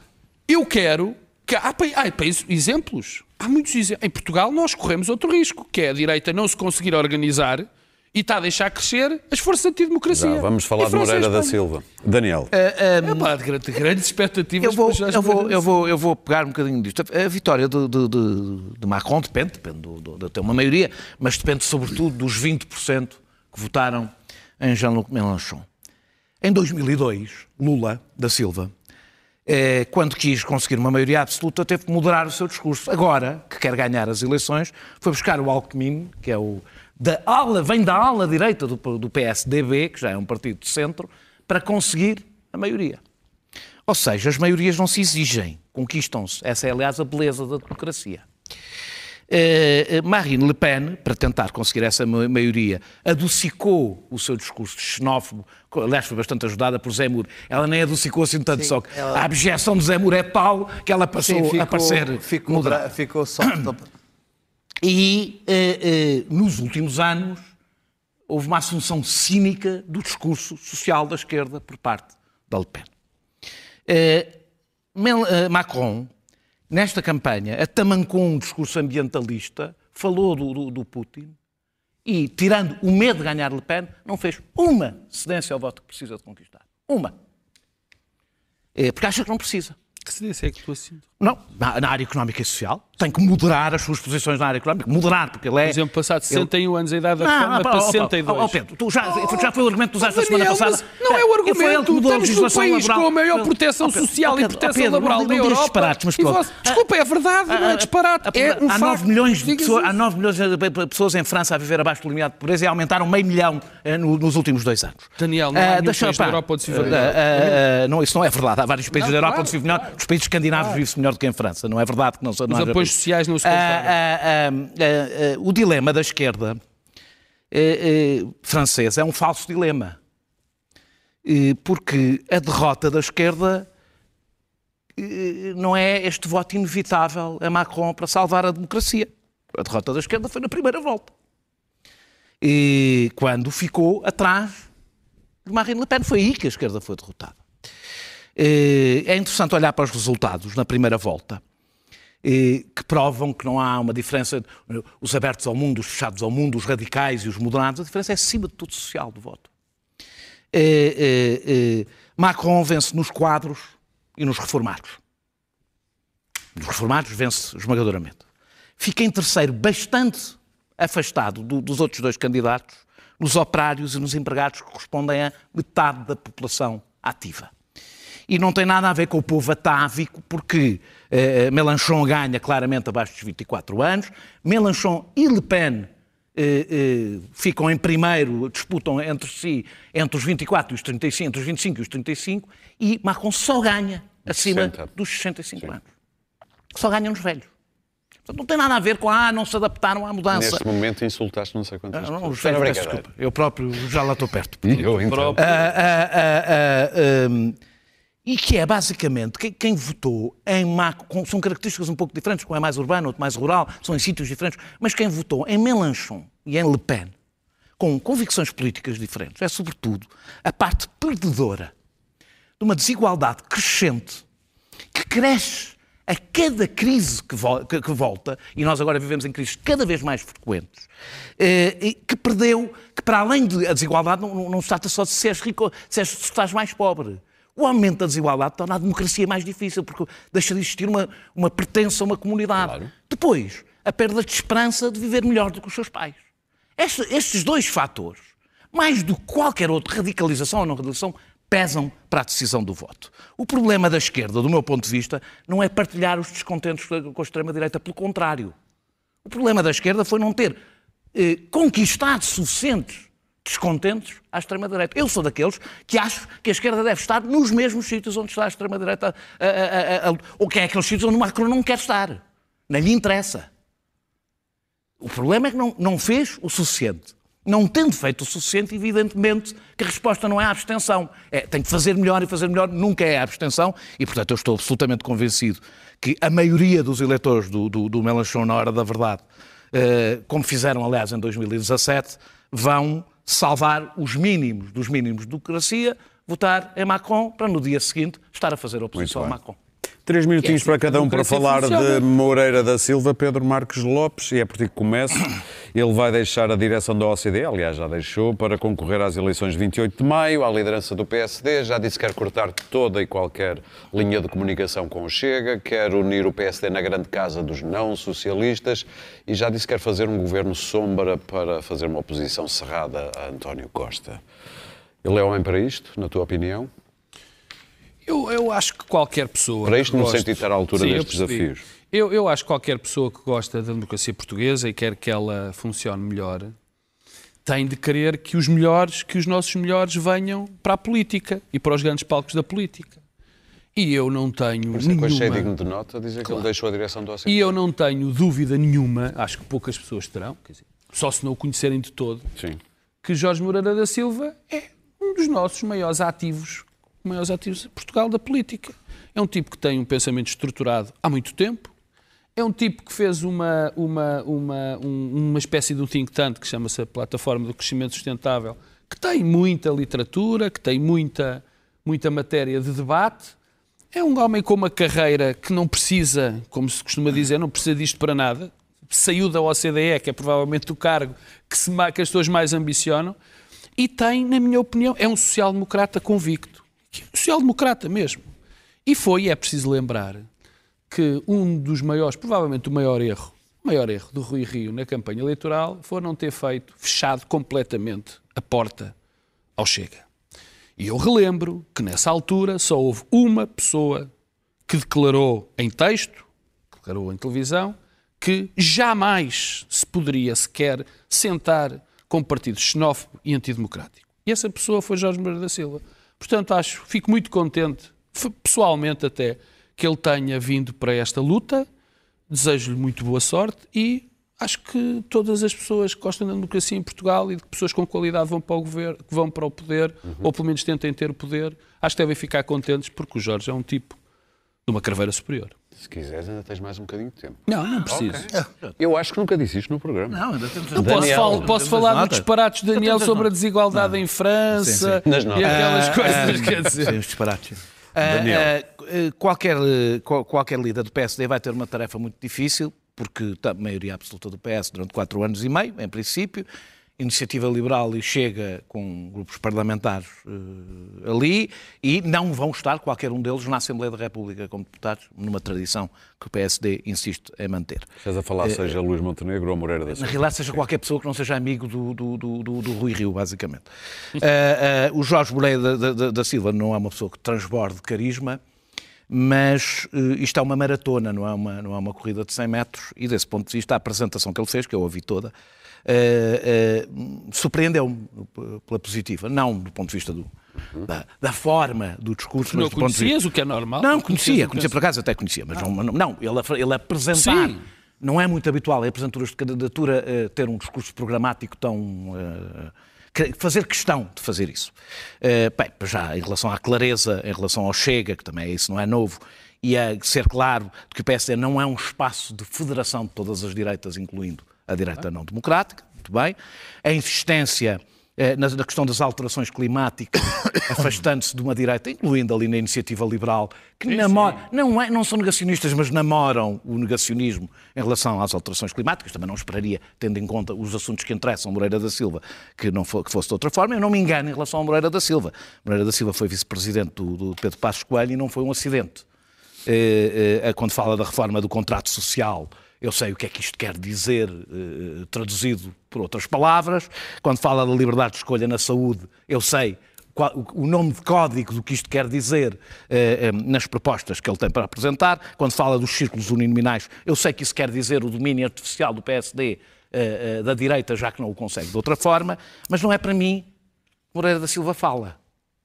eu quero que há, há países- exemplos. Há muitos exemplos. Em Portugal nós corremos outro risco, que é a direita não se conseguir organizar e está a deixar crescer as forças antidemocracia. Já, vamos falar de Moreira da. Silva. Daniel, É pá, de grande- grandes expectativas. Eu vou, eu, vou, eu, vou, eu vou pegar um bocadinho disto. A vitória de, de, de- de Macron depende, depende do- do- de ter uma maioria, mas depende sobretudo dos 20% que votaram em Jean-Luc Mélenchon. Em 2002, Lula da Silva, eh, quando quis conseguir uma maioria absoluta, teve que moderar o seu discurso. Agora, que quer ganhar as eleições, foi buscar o Alckmin, que é o da ala, vem da ala direita do, do PSDB, que já é um partido de centro, para conseguir a maioria. Ou seja, as maiorias não se exigem, conquistam-se. Essa é, aliás, a beleza da democracia. Eh, Marine Le Pen, para tentar conseguir essa ma- maioria, adocicou o seu discurso xenófobo, aliás, foi bastante ajudada por Zé. Ela nem adocicou assim tanto, só que a abjeção de Zé é tal que ela passou Sim, a parecer ficou, moderada. ficou só. E eh, eh, nos últimos anos houve uma assunção cínica do discurso social da esquerda por parte da Le Pen. Eh, eh, Macron, nesta campanha, atamancou um discurso ambientalista, falou do, do- do Putin e, tirando o medo de ganhar Le Pen, não fez uma cedência ao voto que precisa de conquistar. Uma. Eh, porque acha que não precisa. Que cedência é que tu assinto? Não, na, na área económica e social. Tem que moderar as suas posições na área económica. Moderar, porque ele é. Por exemplo, passado de 61 anos a idade da reforma não, para ó, ó, 62. ó, ó, Pedro, tu já, já foi o argumento que usaste na semana passada. não é o Foi ele que argumento. mudou Estamos legislação país laboral. com a maior Pedro, proteção Pedro, social ó, e Pedro, proteção Pedro, laboral não da Europa. disparates, mas pronto. você- Desculpa, é verdade, não é disparate. Há, É um há facto. 9 milhões de pessoas, há 9 milhões de pessoas em França a viver abaixo do limiar de pobreza e aumentaram meio milhão eh, no- nos últimos dois anos. Daniel, não há Ah, deixa- país da pá, Europa onde se vive ah, melhor. ah, ah, isso não é verdade. Há vários países da Europa onde se vive melhor. Os países escandinavos vivem-se melhor do que em França. Não é verdade que não, não Sociais não se ah, o dilema da esquerda eh, eh, francesa é um falso dilema. Eh, porque a derrota da esquerda não é este voto inevitável a Macron para salvar a democracia. A derrota da esquerda foi na primeira volta. E quando ficou atrás de Marine Le Pen. Foi aí que a esquerda foi derrotada. É interessante olhar para os resultados na primeira volta, que provam que não há uma diferença, os abertos ao mundo, os fechados ao mundo, os radicais e os moderados, a diferença é acima de tudo social do voto. Eh, eh, eh, Macron vence nos quadros e nos reformados. Nos reformados vence esmagadoramente. Fica em terceiro, bastante afastado do- dos outros dois candidatos, nos operários e nos empregados, que correspondem a metade da população ativa. E não tem nada a ver com o povo atávico, porque eh, Mélenchon ganha claramente abaixo dos 24 anos, Mélenchon e Le Pen eh, eh, ficam em primeiro, disputam entre si entre os 24 e os 35, entre os 25 e os 35, e Macron só ganha acima 60. dos 65 anos. Só ganha nos velhos. Portanto, não tem nada a ver com, ah, não se adaptaram à mudança. Neste momento insultaste não sei quantas Não, não. José, Era peço desculpa. Eu próprio já lá estou perto. Eu então. Ah, e que é basicamente quem, quem votou em Macron, com- são características um pouco diferentes, um é mais urbano, outro mais rural, são em sítios diferentes, mas quem votou em Mélenchon e em Le Pen, com convicções políticas diferentes, é sobretudo a parte perdedora de uma desigualdade crescente que cresce a cada crise que, vol- que- que volta, e nós agora vivemos em crises cada vez mais frequentes, eh, que perdeu, que para além da desigualdade, não, não- não se trata só de se és rico, se, és, se estás mais pobre. O aumento da desigualdade torna a democracia mais difícil, porque deixa de existir uma, uma pertença a uma comunidade. Depois, a perda de esperança de viver melhor do que os seus pais. Este- estes dois fatores, mais do que qualquer outro, radicalização ou não radicalização, pesam para a decisão do voto. O problema da esquerda, do meu ponto de vista, não é partilhar os descontentes com a extrema-direita, pelo contrário. O problema da esquerda foi não ter eh, conquistado suficientes descontentes à extrema-direita. Eu sou daqueles que acho que a esquerda deve estar nos mesmos sítios onde está a extrema-direita, ou que é aqueles sítios onde o Macron não quer estar. Não lhe interessa. O problema é que não, não fez o suficiente. Não tendo feito o suficiente, evidentemente que a resposta não é a abstenção. É, tem que fazer melhor e fazer melhor nunca é a abstenção. E, portanto, eu estou absolutamente convencido que a maioria dos eleitores do, do, do Mélenchon, na hora da verdade, eh, como fizeram, aliás, em 2017, vão salvar os mínimos dos mínimos de democracia, votar em Macron, para no dia seguinte estar a fazer oposição a. Macron. Três minutinhos É para cada um para falar funciona. de Moreira da Silva, Pedro Marques Lopes, e é por ti que começo. Ele vai deixar a direção da OCDE, aliás, já deixou, para concorrer às eleições de 28 de maio, à liderança do PSD. Já disse que quer cortar toda e qualquer linha de comunicação com o Chega, quer unir o PSD na grande casa dos não-socialistas e já disse que quer fazer um governo sombra para fazer uma oposição cerrada a António Costa. Ele é homem para isto, na tua opinião? Eu, eu acho que qualquer pessoa. Para isto, que no goste- sentido de estar à altura Sim, eu destes percebi. desafios. Eu, eu acho que qualquer pessoa que gosta da democracia portuguesa e quer que ela funcione melhor tem de querer que os melhores, que os nossos melhores venham para a política e para os grandes palcos da política. E eu não tenho Por é eu achei digno nenhuma, de nota dizer que ele deixou a direção do e eu não tenho dúvida nenhuma, acho que poucas pessoas terão, dizer, só se não o conhecerem de todo, Sim. que Jorge Moreira da Silva é um dos nossos maiores ativos, maiores ativos de Portugal da política. É um tipo que tem um pensamento estruturado há muito tempo. É um tipo que fez uma, uma, uma, um- uma espécie de um think tank que chama-se a Plataforma do Crescimento Sustentável, que tem muita literatura, que tem muita, muita matéria de debate. É um homem com uma carreira que não precisa, como se costuma dizer, não precisa disto para nada. Saiu da OCDE, que é provavelmente o cargo que, se, que as pessoas mais ambicionam, e tem, na minha opinião, é um social-democrata convicto. Social-democrata mesmo. E foi, é preciso lembrar, que um dos maiores, provavelmente o maior erro, o maior erro do Rui Rio na campanha eleitoral foi não ter feito, fechado completamente a porta ao Chega. E eu relembro que nessa altura só houve uma pessoa que declarou em texto, declarou em televisão, que jamais se poderia sequer sentar com partido xenófobo e antidemocrático. E essa pessoa foi Jorge Moreira da Silva. Portanto, acho, fico muito contente, pessoalmente até, que ele tenha vindo para esta luta. Desejo-lhe muito boa sorte e acho que todas as pessoas que gostam da democracia em Portugal e de que pessoas com qualidade vão para o governo, que vão para o poder, ou pelo menos tentem ter o poder, acho que devem ficar contentes porque o Jorge é um tipo de uma craveira superior. Se quiseres, ainda tens mais um bocadinho de tempo. Não, não preciso. Eu acho que nunca disse isto no programa. Não, ainda temos Eu posso, fal- posso Temos falar dos disparates de Daniel sobre a desigualdade em França Nas e notas. aquelas Ah, coisas, ah, quer dizer. Sim, os disparates. Ah, Daniel. ah, qualquer, qual- qualquer líder do PSD vai ter uma tarefa muito difícil, porque a maioria absoluta do PS durante quatro anos e meio, em princípio. Iniciativa Liberal e Chega com grupos parlamentares eh, ali e não vão estar, qualquer um deles, na Assembleia da República como deputados, numa tradição que o PSD insiste em manter. Estás a falar, seja Luís Montenegro ou Moreira da Na Silva. realidade, seja qualquer pessoa que não seja amigo do, do, do, do- do Rui Rio, basicamente. Ah, o Jorge Moreira da, da- da- Silva não é uma pessoa que transborde carisma, mas isto é uma maratona, não é uma, não é uma corrida de 100 metros, e desse ponto de vista, a apresentação que ele fez, que eu ouvi toda, eh, eh, surpreendeu-me pela positiva. Não do ponto de vista do, da, da forma do discurso, Não mas do ponto de vista... conhecias, o que é normal. Não, conhecia, conhecia penso. por acaso, até conhecia, mas não, não, ele, ele apresentar Sim. não é muito habitual em apresentadores de candidatura eh, ter um discurso programático tão. eh, que- fazer questão de fazer isso. Eh, bem, já em relação à clareza, em relação ao Chega, que também é isso, não é novo, e a ser claro de que o PSD não é um espaço de federação de todas as direitas, incluindo a direita não democrática, muito bem. A insistência eh, na, na questão das alterações climáticas, afastando-se de uma direita, incluindo ali na iniciativa liberal, que namora, não, é, não são negacionistas, mas namoram o negacionismo em relação às alterações climáticas. Também não esperaria, tendo em conta os assuntos que interessam Moreira da Silva, que, não fo- que fosse de outra forma. Eu não me engano em relação a Moreira da Silva. Moreira da Silva foi vice-presidente do, do Pedro Passos Coelho e não foi um acidente. Eh, eh, quando fala da reforma do contrato social, eu sei o que é que isto quer dizer, eh, traduzido por outras palavras. Quando fala da liberdade de escolha na saúde, eu sei o nome de código do que isto quer dizer eh, eh, nas propostas que ele tem para apresentar. Quando fala dos círculos uninominais, eu sei que isso quer dizer o domínio artificial do PSD eh, eh, da direita, já que não o consegue de outra forma, mas não é para mim que Moreira da Silva fala.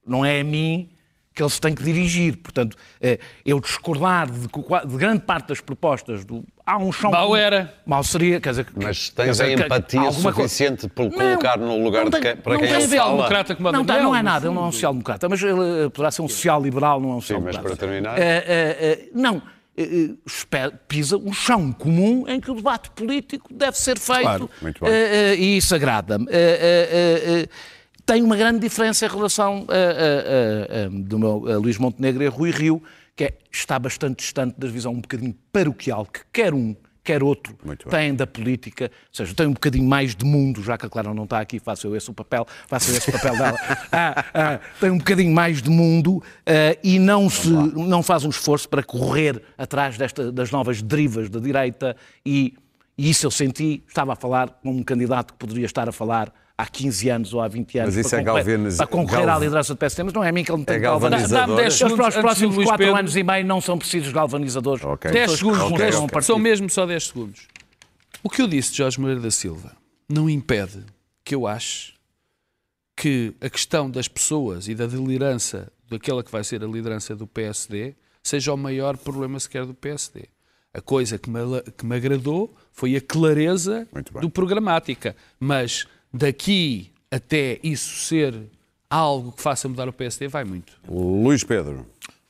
Não é a mim que ele se tem que dirigir. Portanto, eh, eu discordar de, de grande parte das propostas do. Há um chão. Mau era. Mal seria, quer dizer. Mas quer tens dizer, a empatia suficiente por Não, colocar no lugar não de tem- quem, para não quem tem ele a ver. fala. Democrata como Não, tá, Adriel, não é nada, ele não é um social-democrata, mas ele eh, poderá ser um social-liberal, não é um mas social-democrata. para terminar- Eh, eh, eh, não, pisa um chão comum em que o debate político deve ser feito Claro, muito bem. e isso agrada-me. Tem uma grande diferença em relação a, a- a- do meu Luís Montenegro e a Rui Rio, que é- está bastante distante da visão um bocadinho paroquial, que quer um, quer outro, tem da política, ou seja, tem um bocadinho mais de mundo, já que a Clara não está aqui, faço eu esse o papel, faço eu esse o papel dela. Ah, ah, tem um bocadinho mais de mundo ah, e não, se, não faz um esforço para correr atrás desta, das novas derivas da direita e, e isso eu senti, estava a falar com um candidato que poderia estar a falar há 15 anos ou há 20 anos Mas isso para é concorrer, galvaniz- para concorrer à galv- liderança do PSD, mas não é a mim que ele me tem É que galvanizar. galvanizador. Dá-me 10 Eles segundos para os próximos Luís 4 Pedro. anos e meio não são precisos galvanizadores. Ok. 10 Pessoas que segundos, 10 a um são mesmo só 10 segundos. O que eu disse de Jorge Moreira da Silva não impede que eu ache que a questão das pessoas e da liderança daquela que vai ser a liderança do PSD seja o maior problema sequer do PSD. A coisa que me, que me agradou foi a clareza do programática. Mas daqui até isso ser algo que faça mudar o PSD, vai muito. Luís Pedro.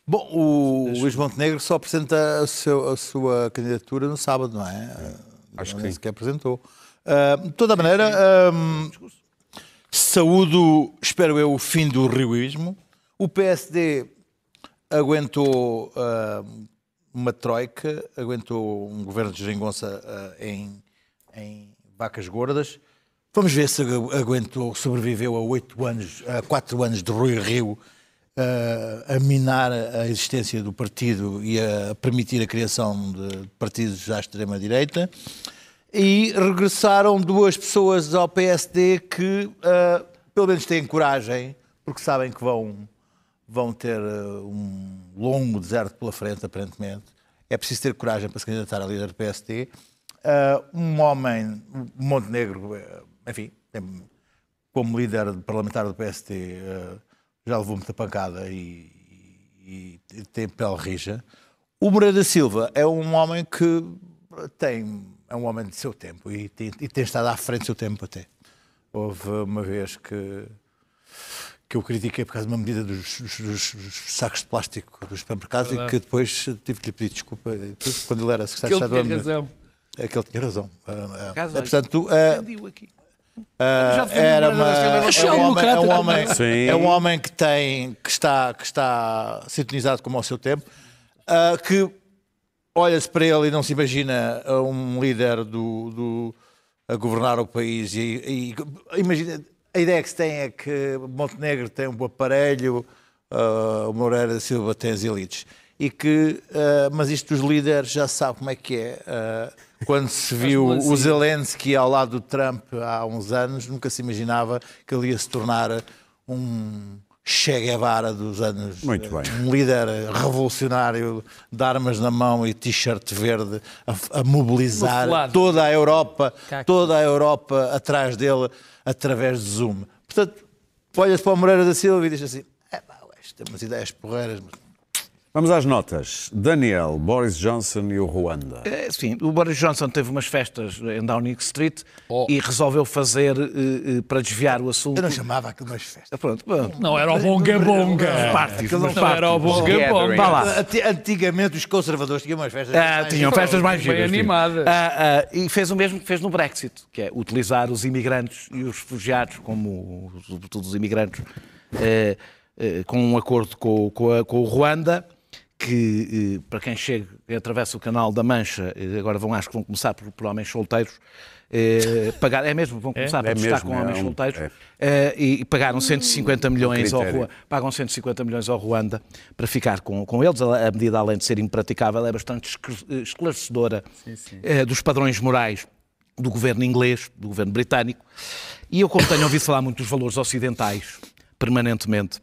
Bom, o Luís Montenegro só apresenta a, seu- a sua candidatura no sábado, não é? Acho que Nem sim. sequer apresentou. Ah, de toda maneira, ahm, saúdo, espero eu, o fim do rioísmo. O PSD aguentou ahm, uma troika, aguentou um governo de geringonça ah, em, em vacas gordas. Vamos ver se agu- aguentou, sobreviveu a oito anos, a quatro anos de Rui Rio ah, a minar a existência do partido e a permitir a criação de partidos à extrema-direita. E regressaram duas pessoas ao PSD que, ah, pelo menos, têm coragem, porque sabem que vão, vão ter ah, um longo deserto pela frente, aparentemente. É preciso ter coragem para se candidatar a líder do PSD. Um homem, Montenegro, eh, enfim, como líder parlamentar do PSD, eh, já levou muita pancada e, e- e tem pele rija. O Moreira da Silva é um homem que tem, é um homem de seu tempo e tem, e tem estado à frente do seu tempo até. Houve uma vez que, que eu critiquei por causa de uma medida dos, dos- dos- sacos de plástico dos supermercados e que depois tive que lhe pedir desculpa quando ele era secretário de Estado. do tinha razão. É que ele tinha razão. Ah, ah, Caso, é, portanto, ah, Defendi era uma, era é, um homem, é, um homem, também. é um homem que tem que está que está sintonizado como ao seu tempo, ah, que olha-se para ele e não se imagina ah, um líder do, do- a governar o país e, e imagina a ideia que se tem é que Montenegro tem um bom aparelho, ah, o Moreira da Silva tem as elites. E que, ah, mas isto dos líderes já se sabe como é que é. Ah, quando se viu o. Zelensky ao lado do Trump há uns anos, nunca se imaginava que ele ia se tornar um Che Guevara dos anos. Muito bem. Um líder revolucionário de armas na mão e t-shirt verde a, a mobilizar toda a Europa, toda a Europa atrás dele através de Zoom. Portanto, olha-se para o Moreira da Silva e diz assim: é pá, isto tem umas ideias porreiras, mas Vamos às notas. Daniel, Boris Johnson e o Ruanda. É, Sim, o Boris Johnson teve umas festas em Downing Street Oh. e resolveu fazer, eh, eh, para desviar o assunto... Eu não chamava aquilo umas festas. Pronto, pronto. Não era o Bonga Bonga. Parties, Não era o parties. Bonga Bonga. Vá lá. Antigamente os conservadores tinham umas festas. Ah, mais- tinham festas mais Bem giras. sim. animadas. Ah, ah, e fez o mesmo que fez no Brexit, que é utilizar os imigrantes e os refugiados, como sobretudo os imigrantes, eh, eh, com um acordo com, com a- com o Ruanda, que eh, para quem chega e atravessa o canal da Mancha, eh, agora vão, acho que vão começar por, por homens solteiros, eh, pagar, é mesmo, vão começar por É estar com é homens um- solteiros, é. eh, e, e pagaram 150 milhões ao. Ruanda pagam 150 milhões ao Ruanda para ficar com, com eles. A a medida, além de ser impraticável, é bastante escl- esclarecedora eh, dos padrões morais do governo inglês, do governo britânico. E eu, como tenho ouvido falar muito dos valores ocidentais, permanentemente,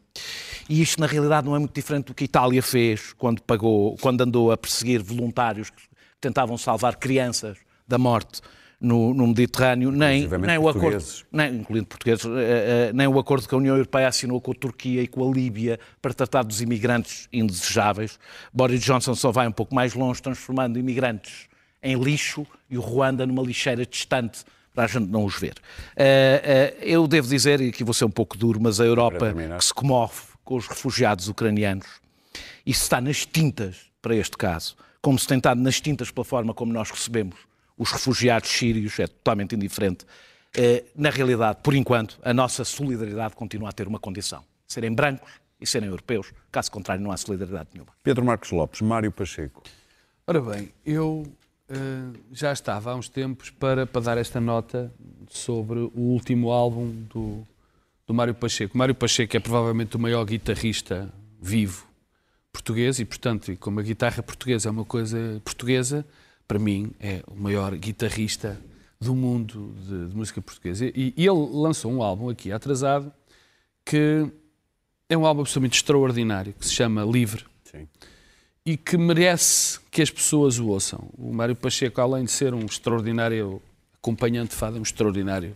e isto na realidade não é muito diferente do que a Itália fez quando pagou, quando andou a perseguir voluntários que tentavam salvar crianças da morte no, no Mediterrâneo, nem, nem o acordo, nem, incluindo portugueses, eh, eh, nem o acordo que a União Europeia assinou com a Turquia e com a Líbia para tratar dos imigrantes indesejáveis. Boris Johnson só vai um pouco mais longe, transformando imigrantes em lixo e o Ruanda numa lixeira distante para a gente não os ver. Eh, eh, eu devo dizer, e aqui vou ser um pouco duro, mas a Europa terminar. que se comove com os refugiados ucranianos, isso está nas tintas para este caso, como se tem estado nas tintas pela forma como nós recebemos os refugiados sírios, é totalmente indiferente. Eh, Na realidade, por enquanto, a nossa solidariedade continua a ter uma condição: serem brancos e serem europeus. Caso contrário, não há solidariedade nenhuma. Pedro Marcos Lopes, Mário Pacheco. Ora bem, eu eh, já estava há uns tempos para, para dar esta nota sobre o último álbum do, do Mário Pacheco. Mário Pacheco é provavelmente o maior guitarrista vivo português e, portanto, como a guitarra portuguesa é uma coisa portuguesa, para mim é o maior guitarrista do mundo de, de música portuguesa. E, e ele lançou um álbum aqui atrasado que é um álbum absolutamente extraordinário, que se chama Livre Sim. E que merece que as pessoas o ouçam. O Mário Pacheco, além de ser um extraordinário acompanhante de fado, é um extraordinário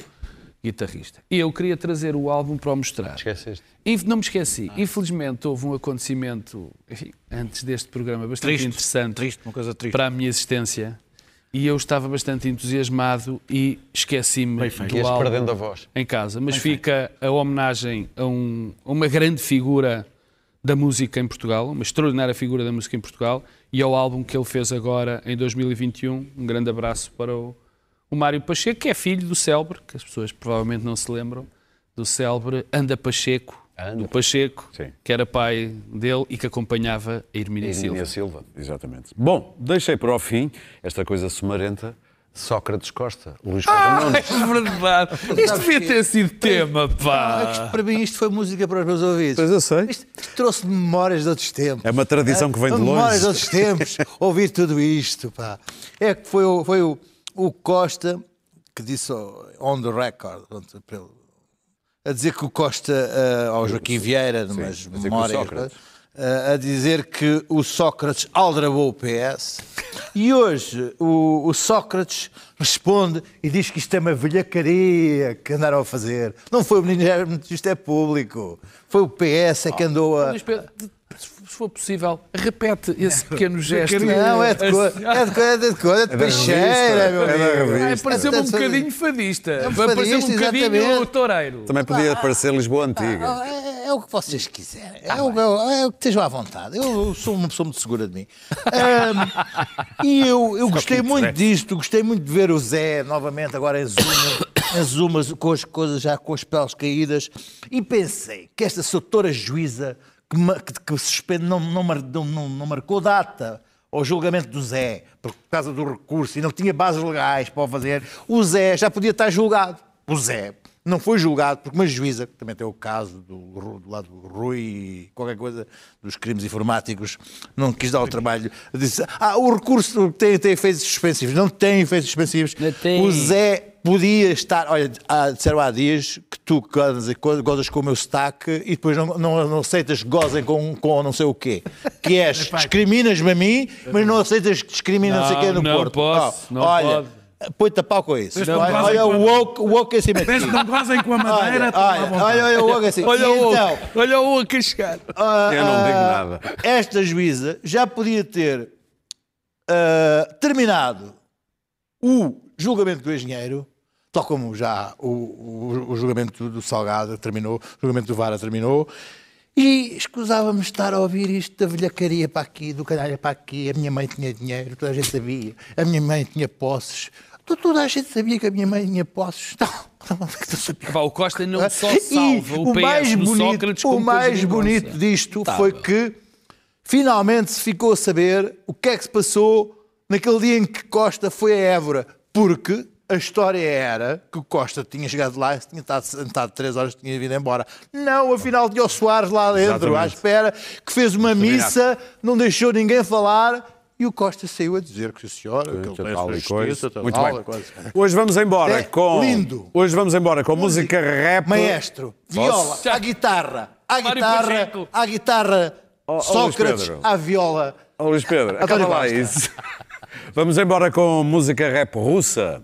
guitarrista. E eu queria trazer o álbum para o mostrar. Esqueceste? Inf- Não me esqueci. Infelizmente houve um acontecimento, enfim, antes deste programa, bastante Triste, interessante Triste, uma coisa triste. para a minha existência. E eu estava bastante entusiasmado e esqueci-me Bem do álbum perdendo a voz. em casa. Mas fica a homenagem a, um- a uma grande figura da música em Portugal, uma extraordinária figura da música em Portugal, e ao álbum que ele fez agora em 2021. Um grande abraço para o, o Mário Pacheco, que é filho do célebre, que as pessoas provavelmente não se lembram, do célebre Anda Pacheco, Anda. do Pacheco, Sim. que era pai dele e que acompanhava a Hermínia Silva. Silva. Silva, exatamente. Bom, deixei para o fim esta coisa sumarenta. Sócrates Costa, Luís Costa Nunes. É verdade. Isto devia ter sido tema, Ah, pá. isto, para mim isto foi música para os meus ouvidos. Pois eu sei. Isto trouxe memórias de outros tempos. É uma tradição que vem de Memórias de longe. outros tempos. Ouvir tudo isto, pá. É que foi, o- foi o, o Costa que disse on the record, pronto, pelo- a dizer que o Costa, ah, ao Joaquim Vieira, numas memórias, ah, a dizer que o Sócrates aldrabou o PS. E hoje o, o Sócrates responde e diz que isto é uma velhacaria que andaram a fazer. Não foi o Ministério, isto é público. Foi o PS é que andou a. Se for possível, repete esse pequeno gesto. Não, é de coisa, é de coisa, é de coisa, é de da peixeira, meu é da amigo. Ai, revista. pareceu-me um É bocadinho fadista. É um pareceu-me um bocadinho exatamente. toureiro. Também podia parecer Lisboa Antiga. Ah, É, é o que vocês quiserem. É, o, é o- é que estejam à vontade. Eu sou uma pessoa muito segura de mim. E eu, eu gostei muito disto, gostei muito de ver o Zé novamente agora em Zuma, em Zuma com as coisas já com as peles caídas. E pensei que esta doutora juíza que, que, suspende não, não, não- não marcou data ao julgamento do Zé, por causa do recurso, e não tinha bases legais para o fazer, o Zé já podia estar julgado. O Zé não foi julgado porque uma juíza, que também tem o caso do, do lado do Rui, qualquer coisa dos crimes informáticos, não quis dar o trabalho, disse, ah, o recurso tem, tem efeitos suspensivos. Não tem efeitos suspensivos. Não tem. O Zé podia estar, olha, há, disseram há dias que tu gozas, gozas com o meu sotaque e depois não, não, não aceitas que gozem com, com não sei o quê. Que és, discriminas-me a mim, mas não aceitas que discrimina não, sei quem no Não, não Porto. posso, Oh, não olha, pode. Põe-te a pau com isso. Não olha o woke, o woke em cima de ti. Desde que não gozem com a madeira, Olha, olha, olha, olha o woke assim. Olha o então, olha o outro a chegar. ah, Eu não digo ah, nada. Esta juíza já podia ter ah, terminado o julgamento do engenheiro, tal como já o, o- o julgamento do Salgado terminou, o julgamento do Vara terminou, e escusávamos estar a ouvir isto da velhacaria para aqui, do canalha para aqui. A minha mãe tinha dinheiro, toda a gente sabia. A minha mãe tinha posses. To- Toda a gente sabia que a minha mãe tinha posses. Não, sabia. Pá, o Costa não só E salva o, PS mais bonito, Sócrates o mais bonito disto Tá foi que finalmente se ficou a saber o que é que se passou naquele dia em que Costa foi a Évora, porque a história era que o Costa tinha chegado lá e tinha estado sentado três horas e tinha vindo embora. Não, afinal tinha o Soares lá dentro, à Exatamente. espera, que fez uma missa, não deixou ninguém falar. E o Costa saiu a dizer que, sim, senhora, que ele tem a Tal sua e coisa. tal, Muito tal, bem. coisa. Hoje vamos embora É com. lindo. Hoje vamos embora com música rap. Maestro, viola, à guitarra, à Mário guitarra, à guitarra, Sócrates, à viola. Ó, Luís Pedro, António acaba lá isso. Vamos embora com música rap russa.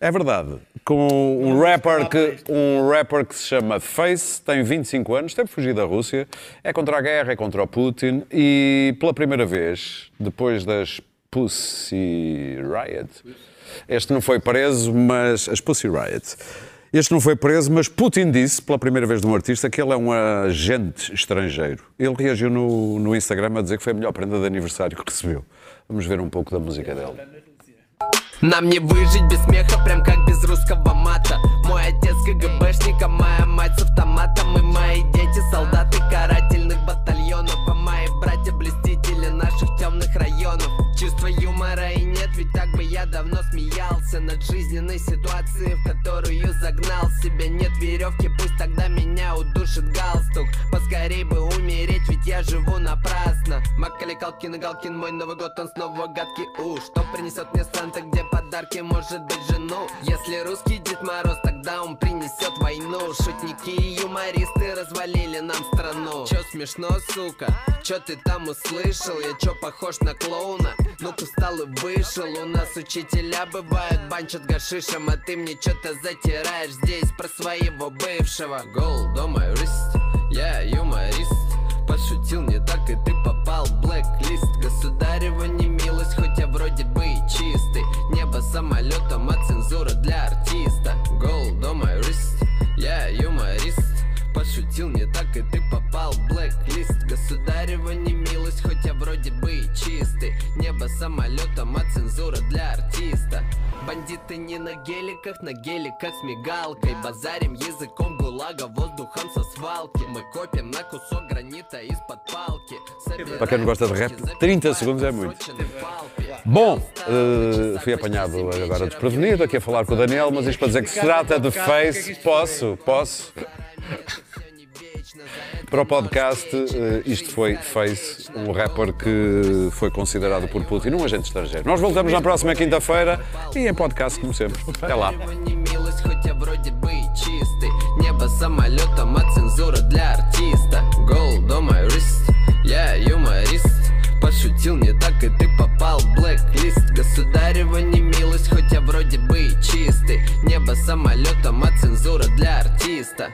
É verdade. Com um rapper, que, um rapper que se chama Face, tem 25 anos, teve fugido da Rússia, é contra a guerra, é contra o Putin e pela primeira vez, depois das Pussy Riot, este não foi preso, mas as Pussy Riot. Este não foi preso, mas Putin disse, pela primeira vez de um artista, que ele é um agente estrangeiro. Ele reagiu no, no Instagram a dizer que foi a melhor prenda de aniversário que recebeu. Vamos ver um pouco da música dele. Нам не выжить без смеха, прям как без русского мата. Мой отец КГБшник, а моя мать с автоматом. И мои дети солдаты карательных батальонов. А мои братья блестители наших темных районов. Чувства юмора и нет, ведь так бы я давно смеялся Над жизненной ситуацией, в которую загнал себя. Нет веревки, пусть тогда меня удушит галстук. Поскорей бы умереть, ведь я живу напрасно. Макали Калкин и Галкин, мой Новый год, он снова гадкий. Уж Что принесет мне Санта, где подарки, может быть жену? Если русский Дед Мороз, тогда он принесет войну. Шутники и юмористы развалили нам страну. Чё смешно, сука? Чё ты там услышал? Я чё похож на клоуна? Ну-ка встал и вышел. У нас учителя бывают, банчат гашишем А ты мне чё-то затираешь здесь про своего бывшего. Гол, дома, юрист, я юморист. Пошутил не так, и ты попал в блэк-лист. Государева не милость, хоть я вроде бы и чистый. Небо самолетом, а цензура для артиста. Гол, дома, юрист, я юморист Пошутил не так, и ты попал в блэк-лист. Государева не милость, хоть я вроде бы и чистый. Небо самолетом, а цензура для артиста. Бандиты не на геликах, на геликах с мигалкой. Базарим языком гулага, воздухом со свалки. Мы копим на кусок гранита из-под палки. Para quem não gosta de rap, 30 segundos é muito. Bom, eh, fui apanhado agora desprevenido aqui a falar com o Daniel, mas isto para dizer que se trata de Face. Posso? Posso? Para o podcast, eh, isto foi Face, um rapper que foi considerado por Putin um agente estrangeiro. Nós voltamos na próxima quinta-feira e em podcast, como sempre. Até lá. не милость, хоть я вроде бы и чистый Небо самолетом, а цензура для артиста Гол, дома, юрист, я юморист Пошутил не так, и ты попал в блэк-лист Государева не милость, хоть я вроде бы и чистый Небо самолетом, а цензура для артиста